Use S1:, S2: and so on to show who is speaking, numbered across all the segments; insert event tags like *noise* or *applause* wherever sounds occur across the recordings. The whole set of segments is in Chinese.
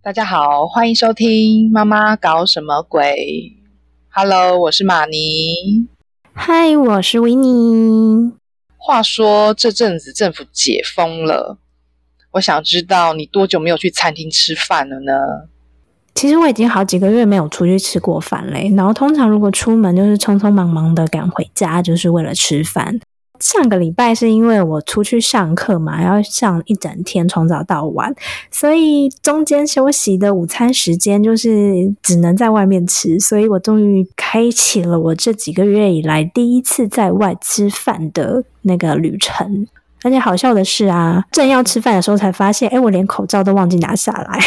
S1: 大家好，欢迎收听《妈妈搞什么鬼》。Hello，我是马尼。
S2: 嗨，我是维尼。
S1: 话说这阵子政府解封了，我想知道你多久没有去餐厅吃饭了呢？
S2: 其实我已经好几个月没有出去吃过饭嘞。然后通常如果出门，就是匆匆忙忙的赶回家，就是为了吃饭。上个礼拜是因为我出去上课嘛，要上一整天，从早到晚，所以中间休息的午餐时间就是只能在外面吃，所以我终于开启了我这几个月以来第一次在外吃饭的那个旅程。而且好笑的是啊，正要吃饭的时候才发现，哎，我连口罩都忘记拿下来，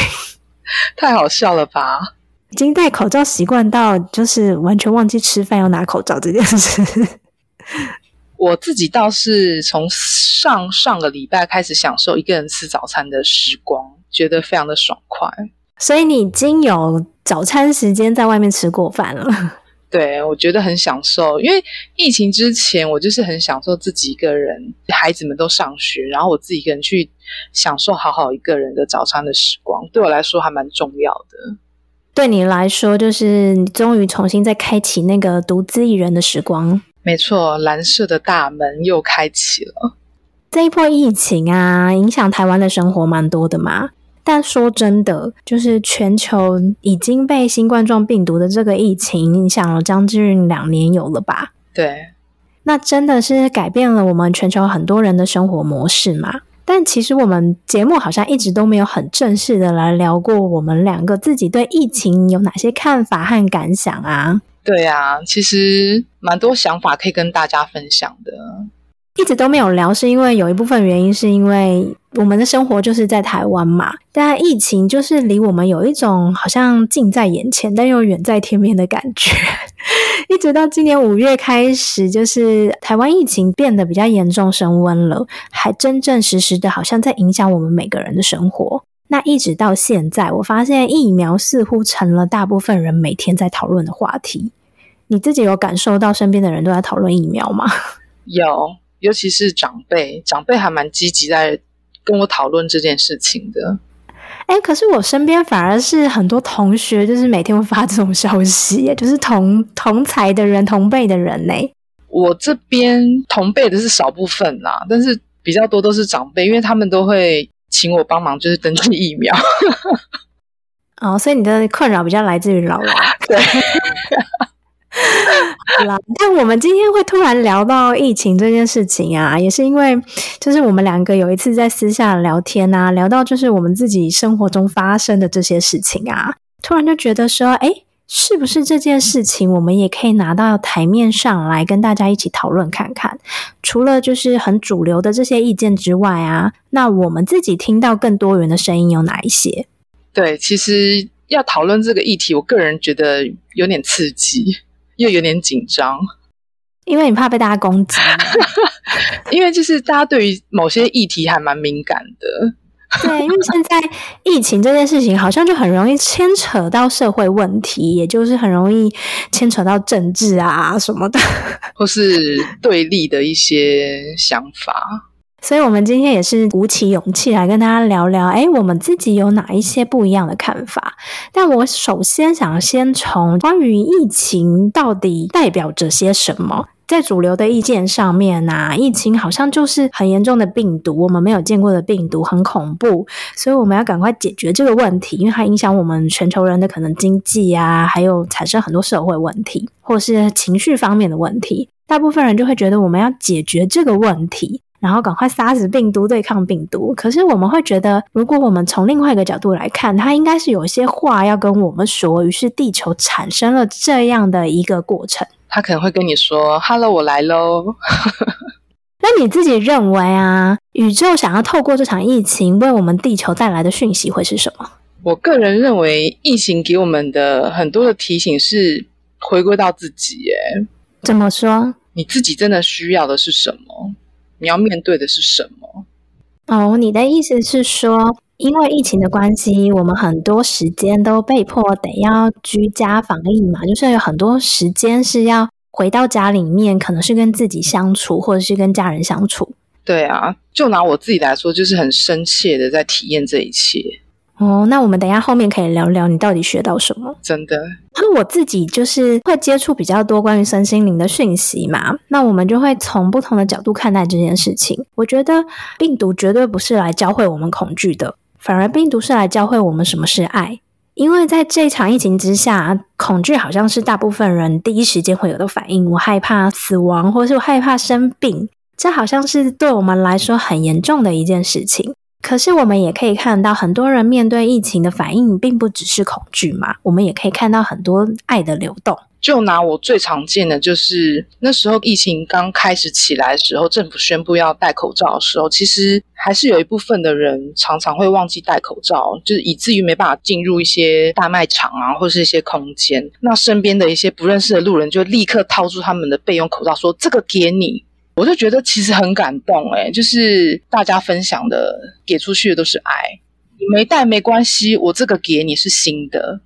S2: *laughs*
S1: 太好笑了吧？
S2: 已经戴口罩习惯到就是完全忘记吃饭要拿口罩这件事。
S1: 我自己倒是从上上个礼拜开始享受一个人吃早餐的时光，觉得非常的爽快。
S2: 所以你已经有早餐时间在外面吃过饭了？*laughs*
S1: 对，我觉得很享受。因为疫情之前，我就是很享受自己一个人，孩子们都上学，然后我自己一个人去享受好好一个人的早餐的时光，对我来说还蛮重要的。
S2: 对你来说，就是你终于重新再开启那个独自一人的时光。
S1: 没错，蓝色的大门又开启了。
S2: 这一波疫情啊，影响台湾的生活蛮多的嘛。但说真的，就是全球已经被新冠状病毒的这个疫情影响了将近两年有了吧？
S1: 对，
S2: 那真的是改变了我们全球很多人的生活模式嘛。但其实我们节目好像一直都没有很正式的来聊过我们两个自己对疫情有哪些看法和感想啊。
S1: 对啊，其实蛮多想法可以跟大家分享的。
S2: 一直都没有聊，是因为有一部分原因是因为我们的生活就是在台湾嘛，但疫情就是离我们有一种好像近在眼前但又远在天边的感觉。*laughs* 一直到今年五月开始，就是台湾疫情变得比较严重升温了，还真正实实的好像在影响我们每个人的生活。那一直到现在，我发现疫苗似乎成了大部分人每天在讨论的话题。你自己有感受到身边的人都在讨论疫苗吗？
S1: 有，尤其是长辈，长辈还蛮积极在跟我讨论这件事情的。
S2: 哎，可是我身边反而是很多同学，就是每天会发这种消息，就是同同才的人、同辈的人呢。
S1: 我这边同辈的是少部分啦，但是比较多都是长辈，因为他们都会。请我帮忙，就是登记疫苗。*laughs*
S2: 哦，所以你的困扰比较来自于老王。*laughs*
S1: 对，*laughs*
S2: 啦。但我们今天会突然聊到疫情这件事情啊，也是因为就是我们两个有一次在私下聊天啊，聊到就是我们自己生活中发生的这些事情啊，突然就觉得说，哎。是不是这件事情，我们也可以拿到台面上来跟大家一起讨论看看？除了就是很主流的这些意见之外啊，那我们自己听到更多元的声音有哪一些？
S1: 对，其实要讨论这个议题，我个人觉得有点刺激，又有点紧张，
S2: 因为你怕被大家攻击，*laughs*
S1: 因为就是大家对于某些议题还蛮敏感的。
S2: 对，因为现在疫情这件事情好像就很容易牵扯到社会问题，也就是很容易牵扯到政治啊什么的，*laughs*
S1: 或是对立的一些想法。
S2: 所以，我们今天也是鼓起勇气来跟大家聊聊，哎，我们自己有哪一些不一样的看法？但我首先想先从关于疫情到底代表着些什么。在主流的意见上面呐，疫情好像就是很严重的病毒，我们没有见过的病毒，很恐怖，所以我们要赶快解决这个问题，因为它影响我们全球人的可能经济啊，还有产生很多社会问题，或是情绪方面的问题。大部分人就会觉得我们要解决这个问题，然后赶快杀死病毒，对抗病毒。可是我们会觉得，如果我们从另外一个角度来看，它应该是有一些话要跟我们说，于是地球产生了这样的一个过程。
S1: 他可能会跟你说：“Hello，我来喽。*laughs* ”
S2: 那你自己认为啊，宇宙想要透过这场疫情为我们地球带来的讯息会是什么？
S1: 我个人认为，疫情给我们的很多的提醒是回归到自己。哎，
S2: 怎么说？
S1: 你自己真的需要的是什么？你要面对的是什么？
S2: 哦，你的意思是说，因为疫情的关系，我们很多时间都被迫得要居家防疫嘛，就是有很多时间是要回到家里面，可能是跟自己相处，或者是跟家人相处。
S1: 对啊，就拿我自己来说，就是很深切的在体验这一切。
S2: 哦，那我们等一下后面可以聊聊你到底学到什么。
S1: 真的，
S2: 那我自己就是会接触比较多关于身心灵的讯息嘛，那我们就会从不同的角度看待这件事情。我觉得病毒绝对不是来教会我们恐惧的，反而病毒是来教会我们什么是爱。因为在这场疫情之下，恐惧好像是大部分人第一时间会有的反应。我害怕死亡，或是我害怕生病，这好像是对我们来说很严重的一件事情。可是我们也可以看到，很多人面对疫情的反应，并不只是恐惧嘛。我们也可以看到很多爱的流动。
S1: 就拿我最常见的，就是那时候疫情刚开始起来的时候，政府宣布要戴口罩的时候，其实还是有一部分的人常常会忘记戴口罩，就是以至于没办法进入一些大卖场啊，或是一些空间。那身边的一些不认识的路人，就立刻掏出他们的备用口罩，说：“这个给你。”我就觉得其实很感动，哎，就是大家分享的、给出去的都是爱。你没带没关系，我这个给你是新的。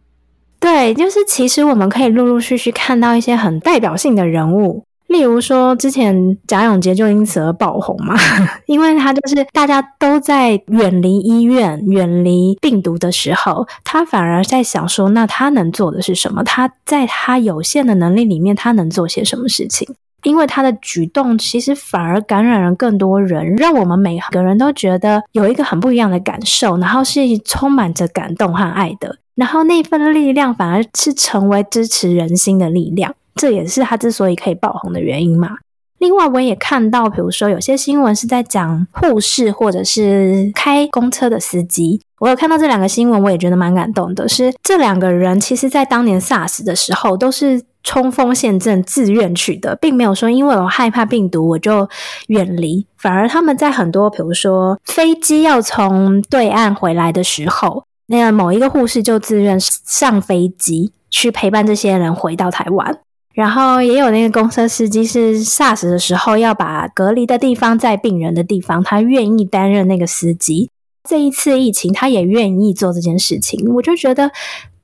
S2: 对，就是其实我们可以陆陆续续看到一些很代表性的人物，例如说之前贾永杰就因此而爆红嘛，*laughs* 因为他就是大家都在远离医院、远离病毒的时候，他反而在想说，那他能做的是什么？他在他有限的能力里面，他能做些什么事情？因为他的举动其实反而感染了更多人，让我们每个人都觉得有一个很不一样的感受，然后是充满着感动和爱的。然后那份力量反而是成为支持人心的力量，这也是他之所以可以爆红的原因嘛。另外，我也看到，比如说有些新闻是在讲护士或者是开公车的司机，我有看到这两个新闻，我也觉得蛮感动的。是这两个人，其实在当年 SARS 的时候都是。冲锋陷阵，自愿去的，并没有说因为我害怕病毒我就远离，反而他们在很多，比如说飞机要从对岸回来的时候，那个某一个护士就自愿上飞机去陪伴这些人回到台湾，然后也有那个公车司机是 SARS 的时候要把隔离的地方在病人的地方，他愿意担任那个司机。这一次疫情，他也愿意做这件事情，我就觉得。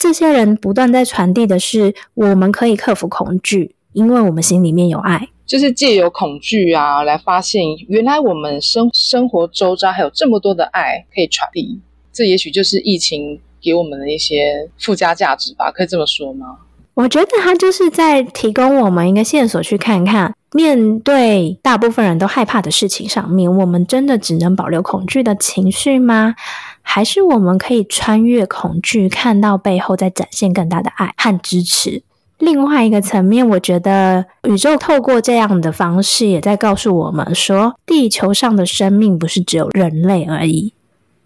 S2: 这些人不断在传递的是，我们可以克服恐惧，因为我们心里面有爱。
S1: 就是借由恐惧啊，来发现原来我们生生活周遭还有这么多的爱可以传递。这也许就是疫情给我们的一些附加价值吧，可以这么说吗？
S2: 我觉得他就是在提供我们一个线索，去看看面对大部分人都害怕的事情上面，我们真的只能保留恐惧的情绪吗？还是我们可以穿越恐惧，看到背后在展现更大的爱和支持。另外一个层面，我觉得宇宙透过这样的方式，也在告诉我们说，地球上的生命不是只有人类而已。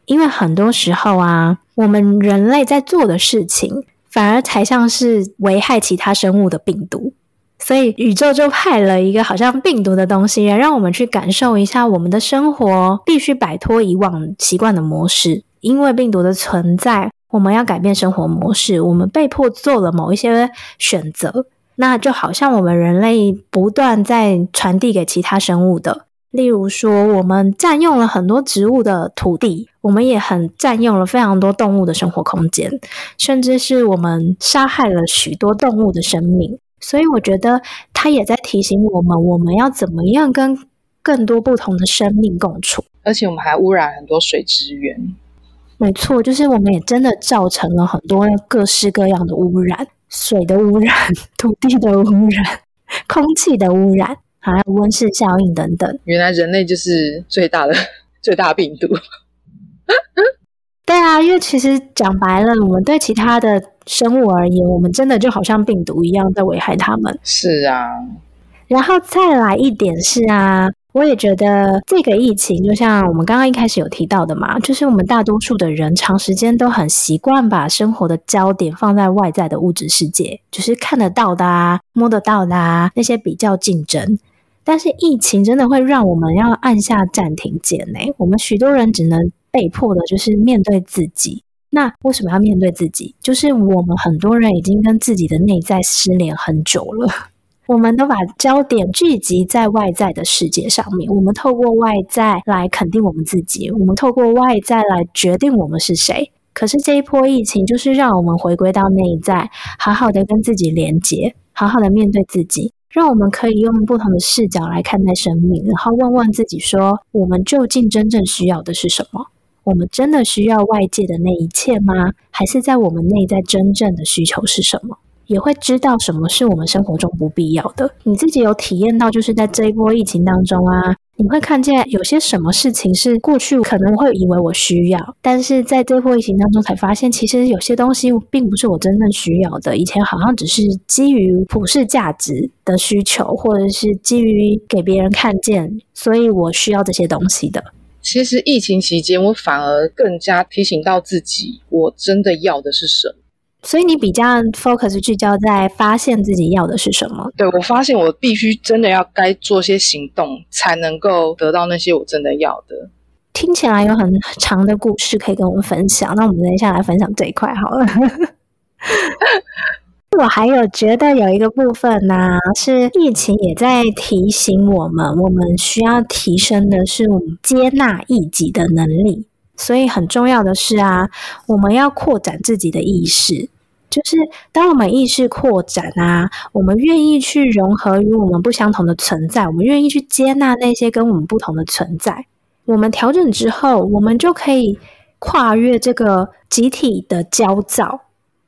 S2: 因为很多时候啊，我们人类在做的事情，反而才像是危害其他生物的病毒。所以宇宙就派了一个好像病毒的东西，让我们去感受一下，我们的生活必须摆脱以往习惯的模式。因为病毒的存在，我们要改变生活模式，我们被迫做了某一些选择。那就好像我们人类不断在传递给其他生物的，例如说，我们占用了很多植物的土地，我们也很占用了非常多动物的生活空间，甚至是我们杀害了许多动物的生命。所以，我觉得它也在提醒我们，我们要怎么样跟更多不同的生命共处。
S1: 而且，我们还污染很多水资源。
S2: 没错，就是我们也真的造成了很多各式各样的污染，水的污染、*laughs* 土地的污染、空气的污染，还有温室效应等等。
S1: 原来人类就是最大的 *laughs* 最大病毒。*laughs*
S2: 对啊，因为其实讲白了，我们对其他的生物而言，我们真的就好像病毒一样在危害他们。
S1: 是啊，
S2: 然后再来一点是啊。我也觉得这个疫情，就像我们刚刚一开始有提到的嘛，就是我们大多数的人长时间都很习惯把生活的焦点放在外在的物质世界，就是看得到的啊、摸得到的啊那些比较竞争。但是疫情真的会让我们要按下暂停键呢？我们许多人只能被迫的就是面对自己，那为什么要面对自己？就是我们很多人已经跟自己的内在失联很久了。我们都把焦点聚集在外在的世界上面，我们透过外在来肯定我们自己，我们透过外在来决定我们是谁。可是这一波疫情，就是让我们回归到内在，好好的跟自己连接，好好的面对自己，让我们可以用不同的视角来看待生命，然后问问自己说：我们究竟真正需要的是什么？我们真的需要外界的那一切吗？还是在我们内在真正的需求是什么？也会知道什么是我们生活中不必要的。你自己有体验到，就是在这一波疫情当中啊，你会看见有些什么事情是过去可能会以为我需要，但是在这波疫情当中才发现，其实有些东西并不是我真正需要的。以前好像只是基于普世价值的需求，或者是基于给别人看见，所以我需要这些东西的。
S1: 其实疫情期间，我反而更加提醒到自己，我真的要的是什么。
S2: 所以你比较 focus 聚焦在发现自己要的是什么？
S1: 对我发现我必须真的要该做些行动，才能够得到那些我真的要的。
S2: 听起来有很长的故事可以跟我们分享，那我们等一下来分享这一块好了。*laughs* 我还有觉得有一个部分呢，是疫情也在提醒我们，我们需要提升的是我们接纳异己的能力。所以很重要的是啊，我们要扩展自己的意识。就是当我们意识扩展啊，我们愿意去融合与我们不相同的存在，我们愿意去接纳那些跟我们不同的存在。我们调整之后，我们就可以跨越这个集体的焦躁，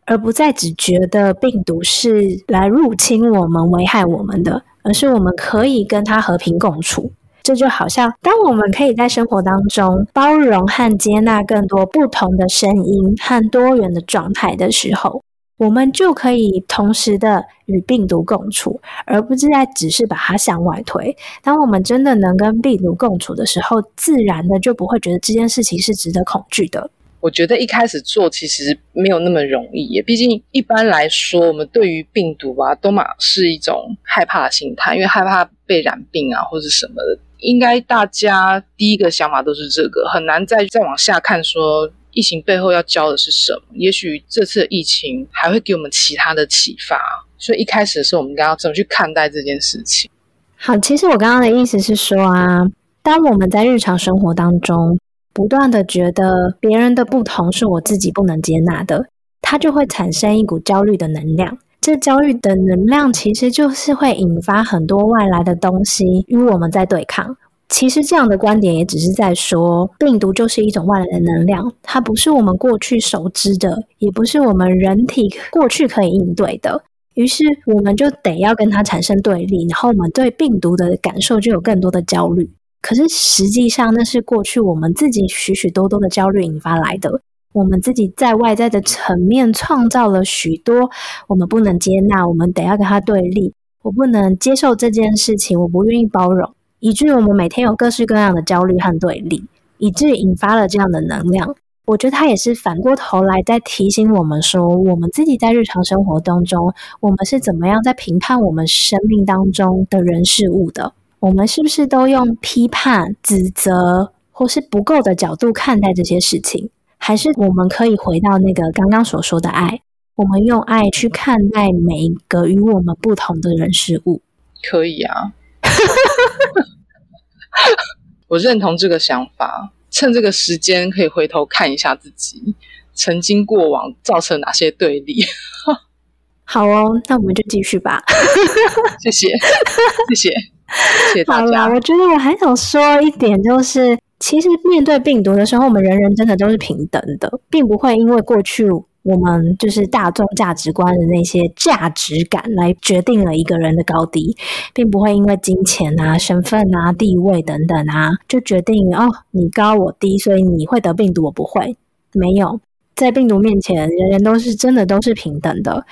S2: 而不再只觉得病毒是来入侵我们、危害我们的，而是我们可以跟它和平共处。这就好像，当我们可以在生活当中包容和接纳更多不同的声音和多元的状态的时候，我们就可以同时的与病毒共处，而不是在只是把它向外推。当我们真的能跟病毒共处的时候，自然的就不会觉得这件事情是值得恐惧的。
S1: 我觉得一开始做其实没有那么容易，毕竟一般来说，我们对于病毒啊，都嘛是一种害怕的心态，因为害怕被染病啊，或者什么的。应该大家第一个想法都是这个，很难再再往下看，说疫情背后要教的是什么？也许这次疫情还会给我们其他的启发。所以一开始的时候，我们应该要怎么去看待这件事情？
S2: 好，其实我刚刚的意思是说啊，当我们在日常生活当中不断的觉得别人的不同是我自己不能接纳的，它就会产生一股焦虑的能量。这焦虑的能量其实就是会引发很多外来的东西与我们在对抗。其实这样的观点也只是在说，病毒就是一种外来的能量，它不是我们过去熟知的，也不是我们人体过去可以应对的。于是我们就得要跟它产生对立，然后我们对病毒的感受就有更多的焦虑。可是实际上，那是过去我们自己许许多多的焦虑引发来的。我们自己在外在的层面创造了许多我们不能接纳，我们得要跟他对立，我不能接受这件事情，我不愿意包容，以至于我们每天有各式各样的焦虑和对立，以至于引发了这样的能量。我觉得他也是反过头来在提醒我们说，我们自己在日常生活当中，我们是怎么样在评判我们生命当中的人事物的？我们是不是都用批判、指责或是不够的角度看待这些事情？还是我们可以回到那个刚刚所说的爱，我们用爱去看待每一个与我们不同的人事物。
S1: 可以啊，*laughs* 我认同这个想法。趁这个时间，可以回头看一下自己曾经过往造成哪些对立。*laughs*
S2: 好哦，那我们就继续吧。
S1: 谢谢，谢谢，*laughs* 谢谢大家。
S2: 我觉得我还想说一点，就是。其实面对病毒的时候，我们人人真的都是平等的，并不会因为过去我们就是大众价值观的那些价值感来决定了一个人的高低，并不会因为金钱啊、身份啊、地位等等啊，就决定哦你高我低，所以你会得病毒，我不会。没有，在病毒面前，人人都是真的都是平等的。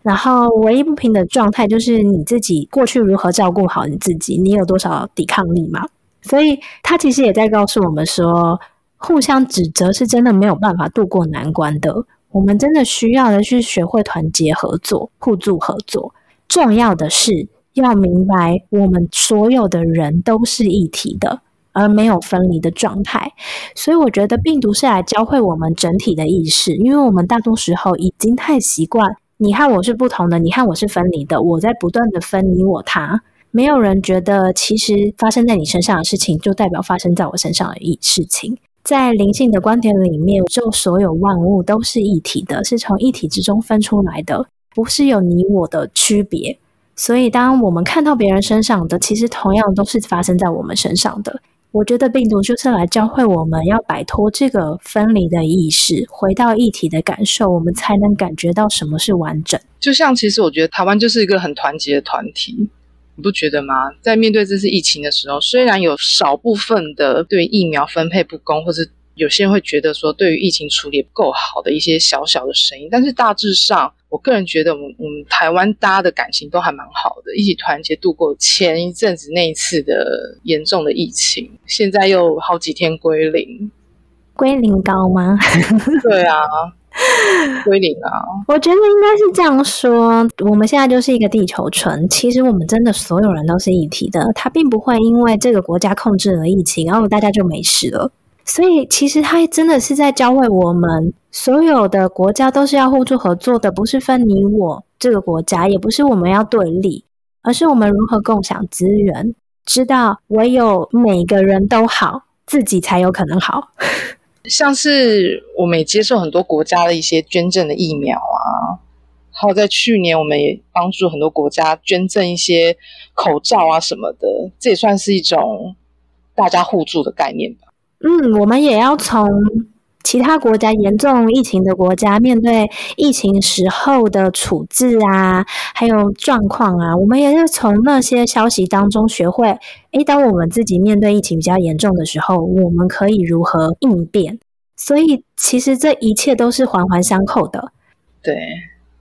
S2: 然后唯一不平等状态就是你自己过去如何照顾好你自己，你有多少抵抗力嘛？所以，他其实也在告诉我们说，互相指责是真的没有办法度过难关的。我们真的需要的是学会团结合作、互助合作。重要的是要明白，我们所有的人都是一体的，而没有分离的状态。所以我觉得病毒是来教会我们整体的意识，因为我们大多时候已经太习惯你和我是不同的，你和我是分离的，我在不断的分你我他。没有人觉得，其实发生在你身上的事情，就代表发生在我身上的一事情。在灵性的观点里面，就所有万物都是一体的，是从一体之中分出来的，不是有你我的区别。所以，当我们看到别人身上的，其实同样都是发生在我们身上的。我觉得病毒就是来教会我们要摆脱这个分离的意识，回到一体的感受，我们才能感觉到什么是完整。
S1: 就像，其实我觉得台湾就是一个很团结的团体。你不觉得吗？在面对这次疫情的时候，虽然有少部分的对疫苗分配不公，或是有些人会觉得说对于疫情处理不够好的一些小小的声音，但是大致上，我个人觉得，我们我们台湾大家的感情都还蛮好的，一起团结度过前一阵子那一次的严重的疫情，现在又好几天归零，
S2: 归零高吗？
S1: 对啊。归零啊！
S2: 我觉得应该是这样说。我们现在就是一个地球村，其实我们真的所有人都是一体的。它并不会因为这个国家控制了疫情，然后大家就没事了。所以其实它真的是在教会我们，所有的国家都是要互助合作的，不是分你我这个国家，也不是我们要对立，而是我们如何共享资源。知道唯有每个人都好，自己才有可能好。*laughs*
S1: 像是我们也接受很多国家的一些捐赠的疫苗啊，还有在去年我们也帮助很多国家捐赠一些口罩啊什么的，这也算是一种大家互助的概念吧。
S2: 嗯，我们也要从。其他国家严重疫情的国家，面对疫情时候的处置啊，还有状况啊，我们也是从那些消息当中学会。诶，当我们自己面对疫情比较严重的时候，我们可以如何应变？所以，其实这一切都是环环相扣的。
S1: 对，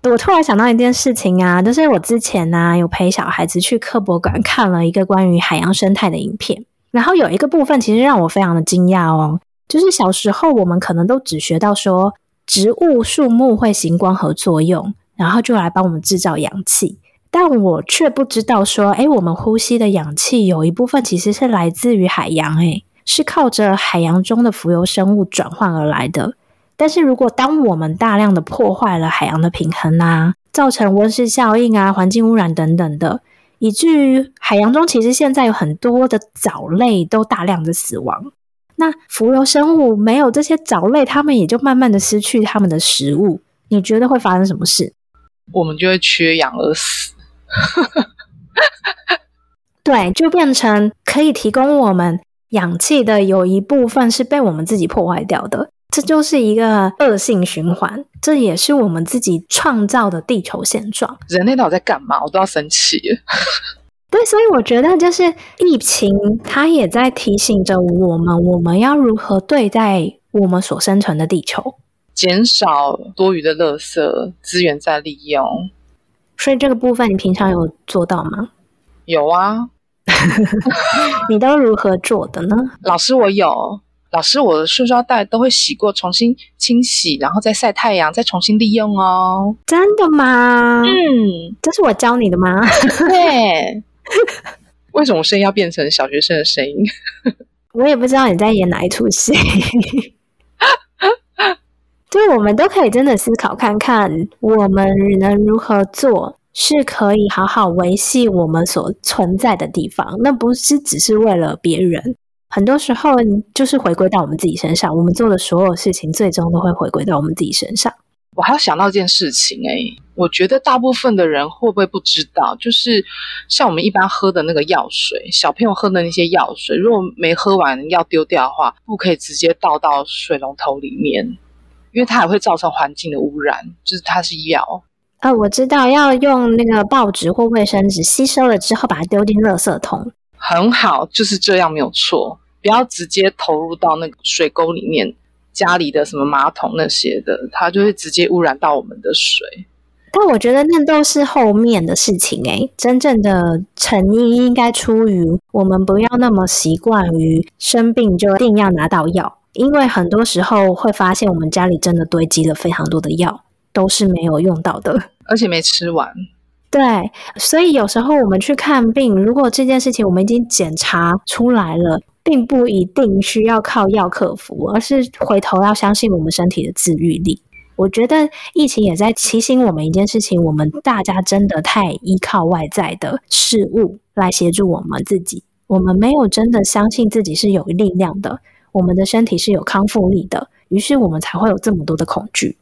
S2: 我突然想到一件事情啊，就是我之前呢有陪小孩子去科博馆看了一个关于海洋生态的影片，然后有一个部分其实让我非常的惊讶哦。就是小时候，我们可能都只学到说植物、树木会行光合作用，然后就来帮我们制造氧气。但我却不知道说，哎，我们呼吸的氧气有一部分其实是来自于海洋，哎，是靠着海洋中的浮游生物转换而来的。但是如果当我们大量的破坏了海洋的平衡啊，造成温室效应啊、环境污染等等的，以至于海洋中其实现在有很多的藻类都大量的死亡。那浮游生物没有这些藻类，它们也就慢慢的失去它们的食物。你觉得会发生什么事？
S1: 我们就会缺氧而死。*laughs*
S2: 对，就变成可以提供我们氧气的有一部分是被我们自己破坏掉的，这就是一个恶性循环。这也是我们自己创造的地球现状。
S1: 人类到底在干嘛？我都要生气了。*laughs*
S2: 对，所以我觉得就是疫情，它也在提醒着我们，我们要如何对待我们所生存的地球，
S1: 减少多余的垃圾资源再利用。
S2: 所以这个部分，你平常有做到吗？
S1: 有啊，*laughs*
S2: 你都如何做的呢？
S1: 老师，我有。老师，我的塑胶袋都会洗过，重新清洗，然后再晒太阳，再重新利用哦。
S2: 真的吗？
S1: 嗯，
S2: 这是我教你的吗？*laughs*
S1: 对。为什么声音要变成小学生的声音？*laughs*
S2: 我也不知道你在演哪一出戏。*laughs* 就我们都可以真的思考看看，我们能如何做，是可以好好维系我们所存在的地方。那不是只是为了别人，很多时候就是回归到我们自己身上。我们做的所有事情，最终都会回归到我们自己身上。
S1: 我还要想到一件事情哎，我觉得大部分的人会不会不知道，就是像我们一般喝的那个药水，小朋友喝的那些药水，如果没喝完要丢掉的话，不可以直接倒到水龙头里面，因为它还会造成环境的污染，就是它是药。
S2: 呃，我知道要用那个报纸或卫生纸吸收了之后，把它丢进垃圾桶。
S1: 很好，就是这样没有错，不要直接投入到那个水沟里面。家里的什么马桶那些的，它就会直接污染到我们的水。
S2: 但我觉得那都是后面的事情诶，真正的成因应该出于我们不要那么习惯于生病就一定要拿到药，因为很多时候会发现我们家里真的堆积了非常多的药，都是没有用到的，
S1: 而且没吃完。
S2: 对，所以有时候我们去看病，如果这件事情我们已经检查出来了，并不一定需要靠药克服，而是回头要相信我们身体的自愈力。我觉得疫情也在提醒我们一件事情：我们大家真的太依靠外在的事物来协助我们自己，我们没有真的相信自己是有力量的，我们的身体是有康复力的，于是我们才会有这么多的恐惧。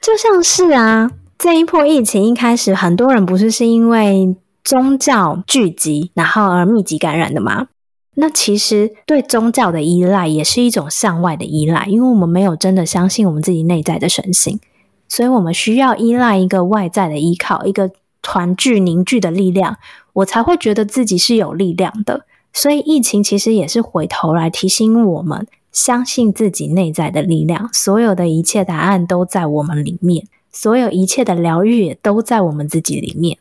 S2: 就像是啊。这一波疫情一开始，很多人不是是因为宗教聚集，然后而密集感染的吗？那其实对宗教的依赖也是一种向外的依赖，因为我们没有真的相信我们自己内在的神性，所以我们需要依赖一个外在的依靠，一个团聚凝聚的力量，我才会觉得自己是有力量的。所以疫情其实也是回头来提醒我们，相信自己内在的力量，所有的一切答案都在我们里面。所有一切的疗愈也都在我们自己里面。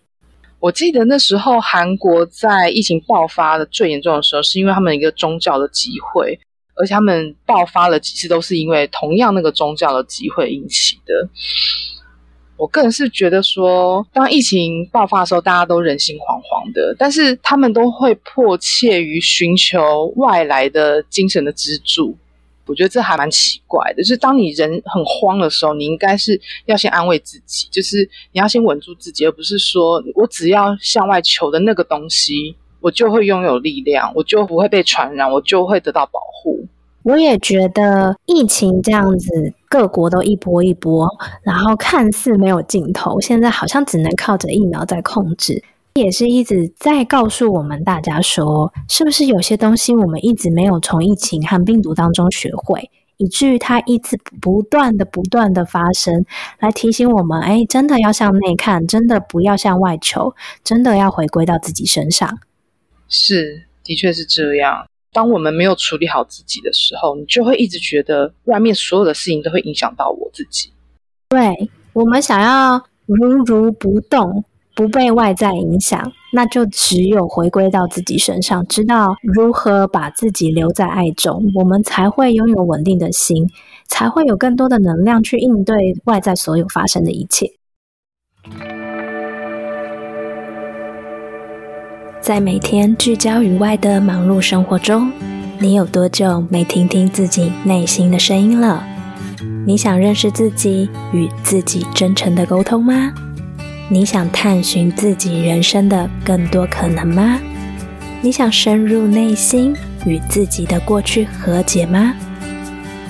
S1: 我记得那时候韩国在疫情爆发的最严重的时候，是因为他们一个宗教的集会，而且他们爆发了几次都是因为同样那个宗教的集会引起的。我个人是觉得说，当疫情爆发的时候，大家都人心惶惶的，但是他们都会迫切于寻求外来的精神的支柱。我觉得这还蛮奇怪的，就是当你人很慌的时候，你应该是要先安慰自己，就是你要先稳住自己，而不是说我只要向外求的那个东西，我就会拥有力量，我就不会被传染，我就会得到保护。
S2: 我也觉得疫情这样子，各国都一波一波，然后看似没有尽头，现在好像只能靠着疫苗在控制。也是一直在告诉我们大家说，是不是有些东西我们一直没有从疫情和病毒当中学会，以至于它一直不断的、不断的发生，来提醒我们：哎，真的要向内看，真的不要向外求，真的要回归到自己身上。
S1: 是，的确是这样。当我们没有处理好自己的时候，你就会一直觉得外面所有的事情都会影响到我自己。
S2: 对我们想要如如不动。不被外在影响，那就只有回归到自己身上，知道如何把自己留在爱中，我们才会拥有稳定的心，才会有更多的能量去应对外在所有发生的一切。在每天聚焦于外的忙碌生活中，你有多久没听听自己内心的声音了？你想认识自己，与自己真诚的沟通吗？你想探寻自己人生的更多可能吗？你想深入内心与自己的过去和解吗？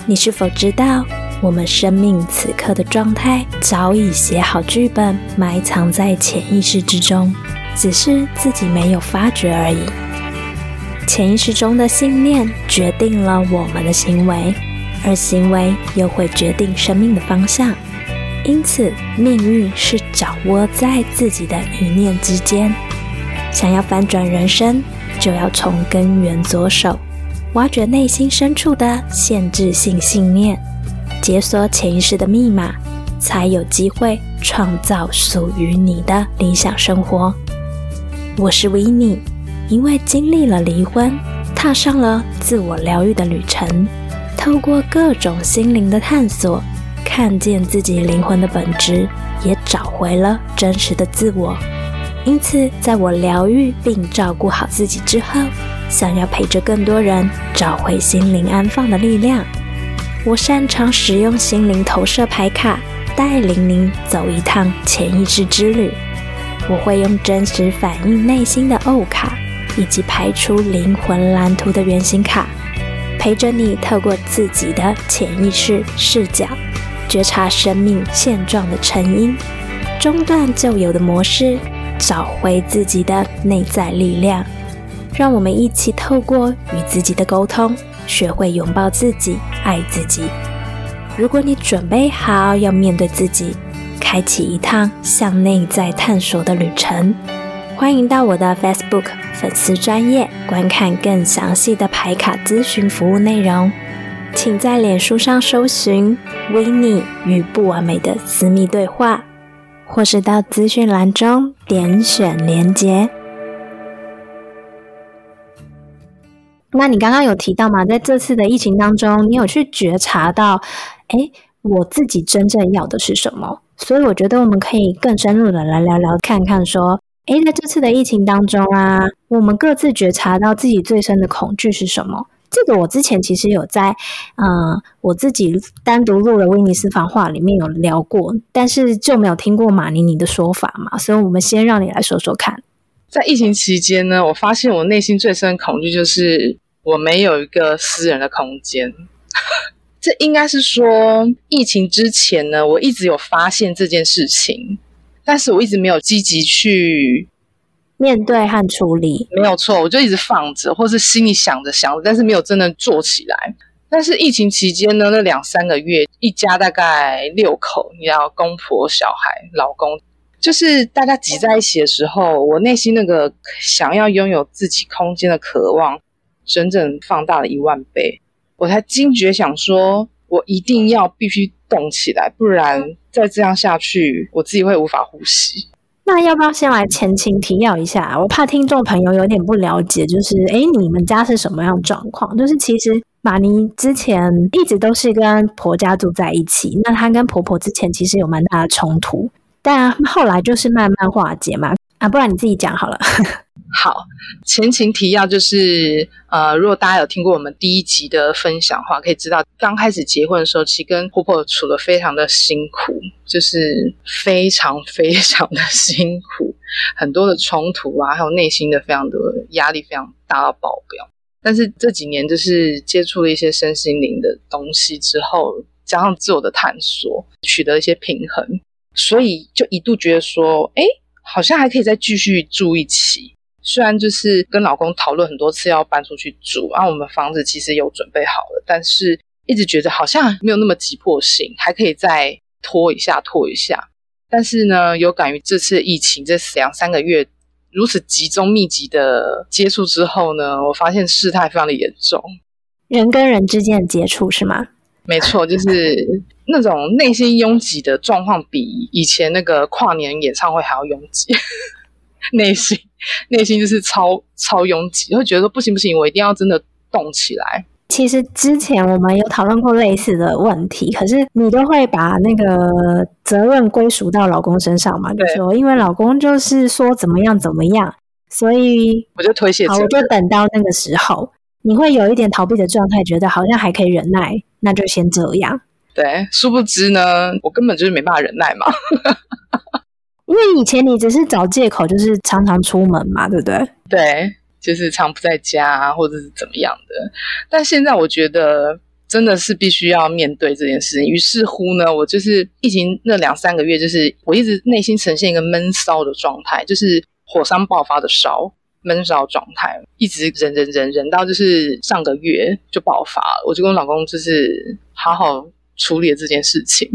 S2: 你是否知道，我们生命此刻的状态早已写好剧本，埋藏在潜意识之中，只是自己没有发觉而已。潜意识中的信念决定了我们的行为，而行为又会决定生命的方向。因此，命运是掌握在自己的一念之间。想要翻转人生，就要从根源着手，挖掘内心深处的限制性信念，解锁潜意识的密码，才有机会创造属于你的理想生活。我是维尼，因为经历了离婚，踏上了自我疗愈的旅程，透过各种心灵的探索。看见自己灵魂的本质，也找回了真实的自我。因此，在我疗愈并照顾好自己之后，想要陪着更多人找回心灵安放的力量，我擅长使用心灵投射牌卡，带领您走一趟潜意识之旅。我会用真实反映内心的欧卡，以及排除灵魂蓝图的原型卡，陪着你透过自己的潜意识视角。觉察生命现状的成因，中断旧有的模式，找回自己的内在力量。让我们一起透过与自己的沟通，学会拥抱自己，爱自己。如果你准备好要面对自己，开启一趟向内在探索的旅程，欢迎到我的 Facebook 粉丝专业观看更详细的牌卡咨询服务内容。请在脸书上搜寻“维尼与不完美的私密对话”，或是到资讯栏中点选连接。那你刚刚有提到吗？在这次的疫情当中，你有去觉察到，哎，我自己真正要的是什么？所以我觉得我们可以更深入的来聊聊，看看说，诶，在这次的疫情当中啊，我们各自觉察到自己最深的恐惧是什么？这个我之前其实有在，嗯，我自己单独录了威尼斯访话里面有聊过，但是就没有听过马尼尼的说法嘛，所以我们先让你来说说看。
S1: 在疫情期间呢，我发现我内心最深的恐惧就是我没有一个私人的空间。*laughs* 这应该是说，疫情之前呢，我一直有发现这件事情，但是我一直没有积极去。
S2: 面对和处理
S1: 没有错，我就一直放着，或是心里想着想着，但是没有真的做起来。但是疫情期间呢，那两三个月，一家大概六口，你要公婆、小孩、老公，就是大家挤在一起的时候，我内心那个想要拥有自己空间的渴望，整整放大了一万倍。我才惊觉，想说，我一定要必须动起来，不然再这样下去，我自己会无法呼吸。
S2: 那要不要先来前情提要一下？我怕听众朋友有点不了解，就是诶，你们家是什么样状况？就是其实玛尼之前一直都是跟婆家住在一起，那她跟婆婆之前其实有蛮大的冲突，但后来就是慢慢化解嘛。啊，不然你自己讲好了。*laughs*
S1: 好，前情提要就是，呃，如果大家有听过我们第一集的分享的话，可以知道刚开始结婚的时候，其实跟婆婆处的非常的辛苦，就是非常非常的辛苦，很多的冲突啊，还有内心的非常的压力非常大到爆表。但是这几年就是接触了一些身心灵的东西之后，加上自我的探索，取得一些平衡，所以就一度觉得说，哎，好像还可以再继续住一起。虽然就是跟老公讨论很多次要搬出去住，然后我们房子其实有准备好了，但是一直觉得好像没有那么急迫性，还可以再拖一下拖一下。但是呢，有感于这次疫情这两三个月如此集中密集的接触之后呢，我发现事态非常的严重。
S2: 人跟人之间的接触是吗？
S1: 没错，就是那种内心拥挤的状况，比以前那个跨年演唱会还要拥挤。*laughs* 内心，内心就是超超拥挤，会觉得说不行不行，我一定要真的动起来。
S2: 其实之前我们有讨论过类似的问题，可是你都会把那个责任归属到老公身上嘛？就说因为老公就是说怎么样怎么样，所以
S1: 我就推卸。
S2: 好，我就等到那个时候，你会有一点逃避的状态，觉得好像还可以忍耐，那就先这样。
S1: 对，殊不知呢，我根本就是没办法忍耐嘛。*laughs*
S2: 因为以前你只是找借口，就是常常出门嘛，对不对？
S1: 对，就是常不在家或者是怎么样的。但现在我觉得真的是必须要面对这件事情。于是乎呢，我就是疫情那两三个月，就是我一直内心呈现一个闷骚的状态，就是火山爆发的烧，闷烧状态，一直忍忍忍忍到就是上个月就爆发了。我就跟我老公就是好好处理了这件事情。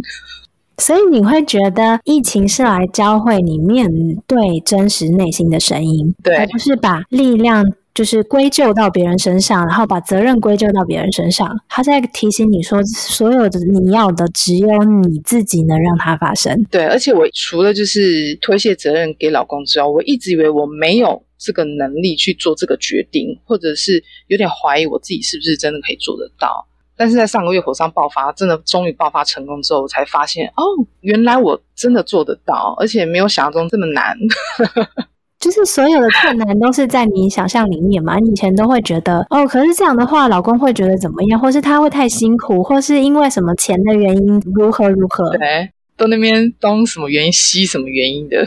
S2: 所以你会觉得疫情是来教会你面对真实内心的声音，
S1: 对，
S2: 而不是把力量就是归咎到别人身上，然后把责任归咎到别人身上。他在提醒你说，所有的你要的只有你自己能让它发生。
S1: 对，而且我除了就是推卸责任给老公之外，我一直以为我没有这个能力去做这个决定，或者是有点怀疑我自己是不是真的可以做得到。但是在上个月火山爆发，真的终于爆发成功之后，才发现哦，原来我真的做得到，而且没有想象中这么难。*laughs*
S2: 就是所有的困难都是在你想象里面嘛？你以前都会觉得哦，可是这样的话，老公会觉得怎么样，或是他会太辛苦，或是因为什么钱的原因，如何如何？
S1: 对，都那边东什么原因西什么原因的，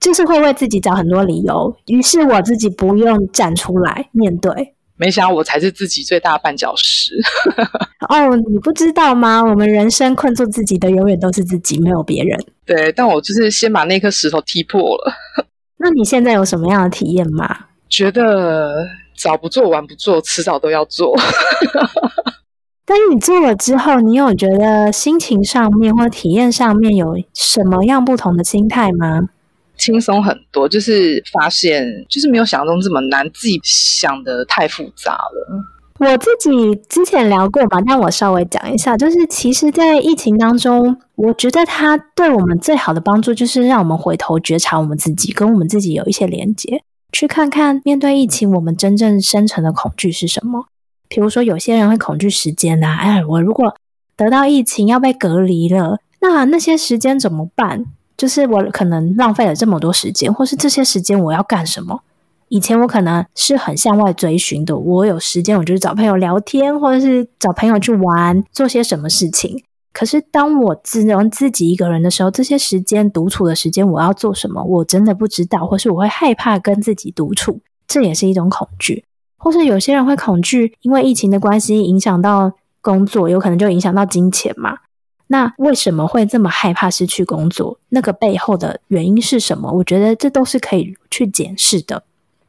S2: 就是会为自己找很多理由。于是我自己不用站出来面对。
S1: 没想到我才是自己最大的绊脚石。*laughs*
S2: 哦，你不知道吗？我们人生困住自己的永远都是自己，没有别人。
S1: 对，但我就是先把那颗石头踢破了。*laughs*
S2: 那你现在有什么样的体验吗？
S1: 觉得早不做晚不做，迟早都要做。*laughs*
S2: 但是你做了之后，你有觉得心情上面或体验上面有什么样不同的心态吗？
S1: 轻松很多，就是发现就是没有想象中这么难，自己想的太复杂了。
S2: 我自己之前聊过吧，但我稍微讲一下，就是其实，在疫情当中，我觉得它对我们最好的帮助，就是让我们回头觉察我们自己，跟我们自己有一些连接，去看看面对疫情，我们真正深层的恐惧是什么。比如说，有些人会恐惧时间呐，哎，我如果得到疫情要被隔离了。那那些时间怎么办？就是我可能浪费了这么多时间，或是这些时间我要干什么？以前我可能是很向外追寻的，我有时间我就找朋友聊天，或者是找朋友去玩，做些什么事情。可是当我只能自己一个人的时候，这些时间独处的时间，我要做什么？我真的不知道，或是我会害怕跟自己独处，这也是一种恐惧。或是有些人会恐惧，因为疫情的关系影响到工作，有可能就影响到金钱嘛。那为什么会这么害怕失去工作？那个背后的原因是什么？我觉得这都是可以去检视的。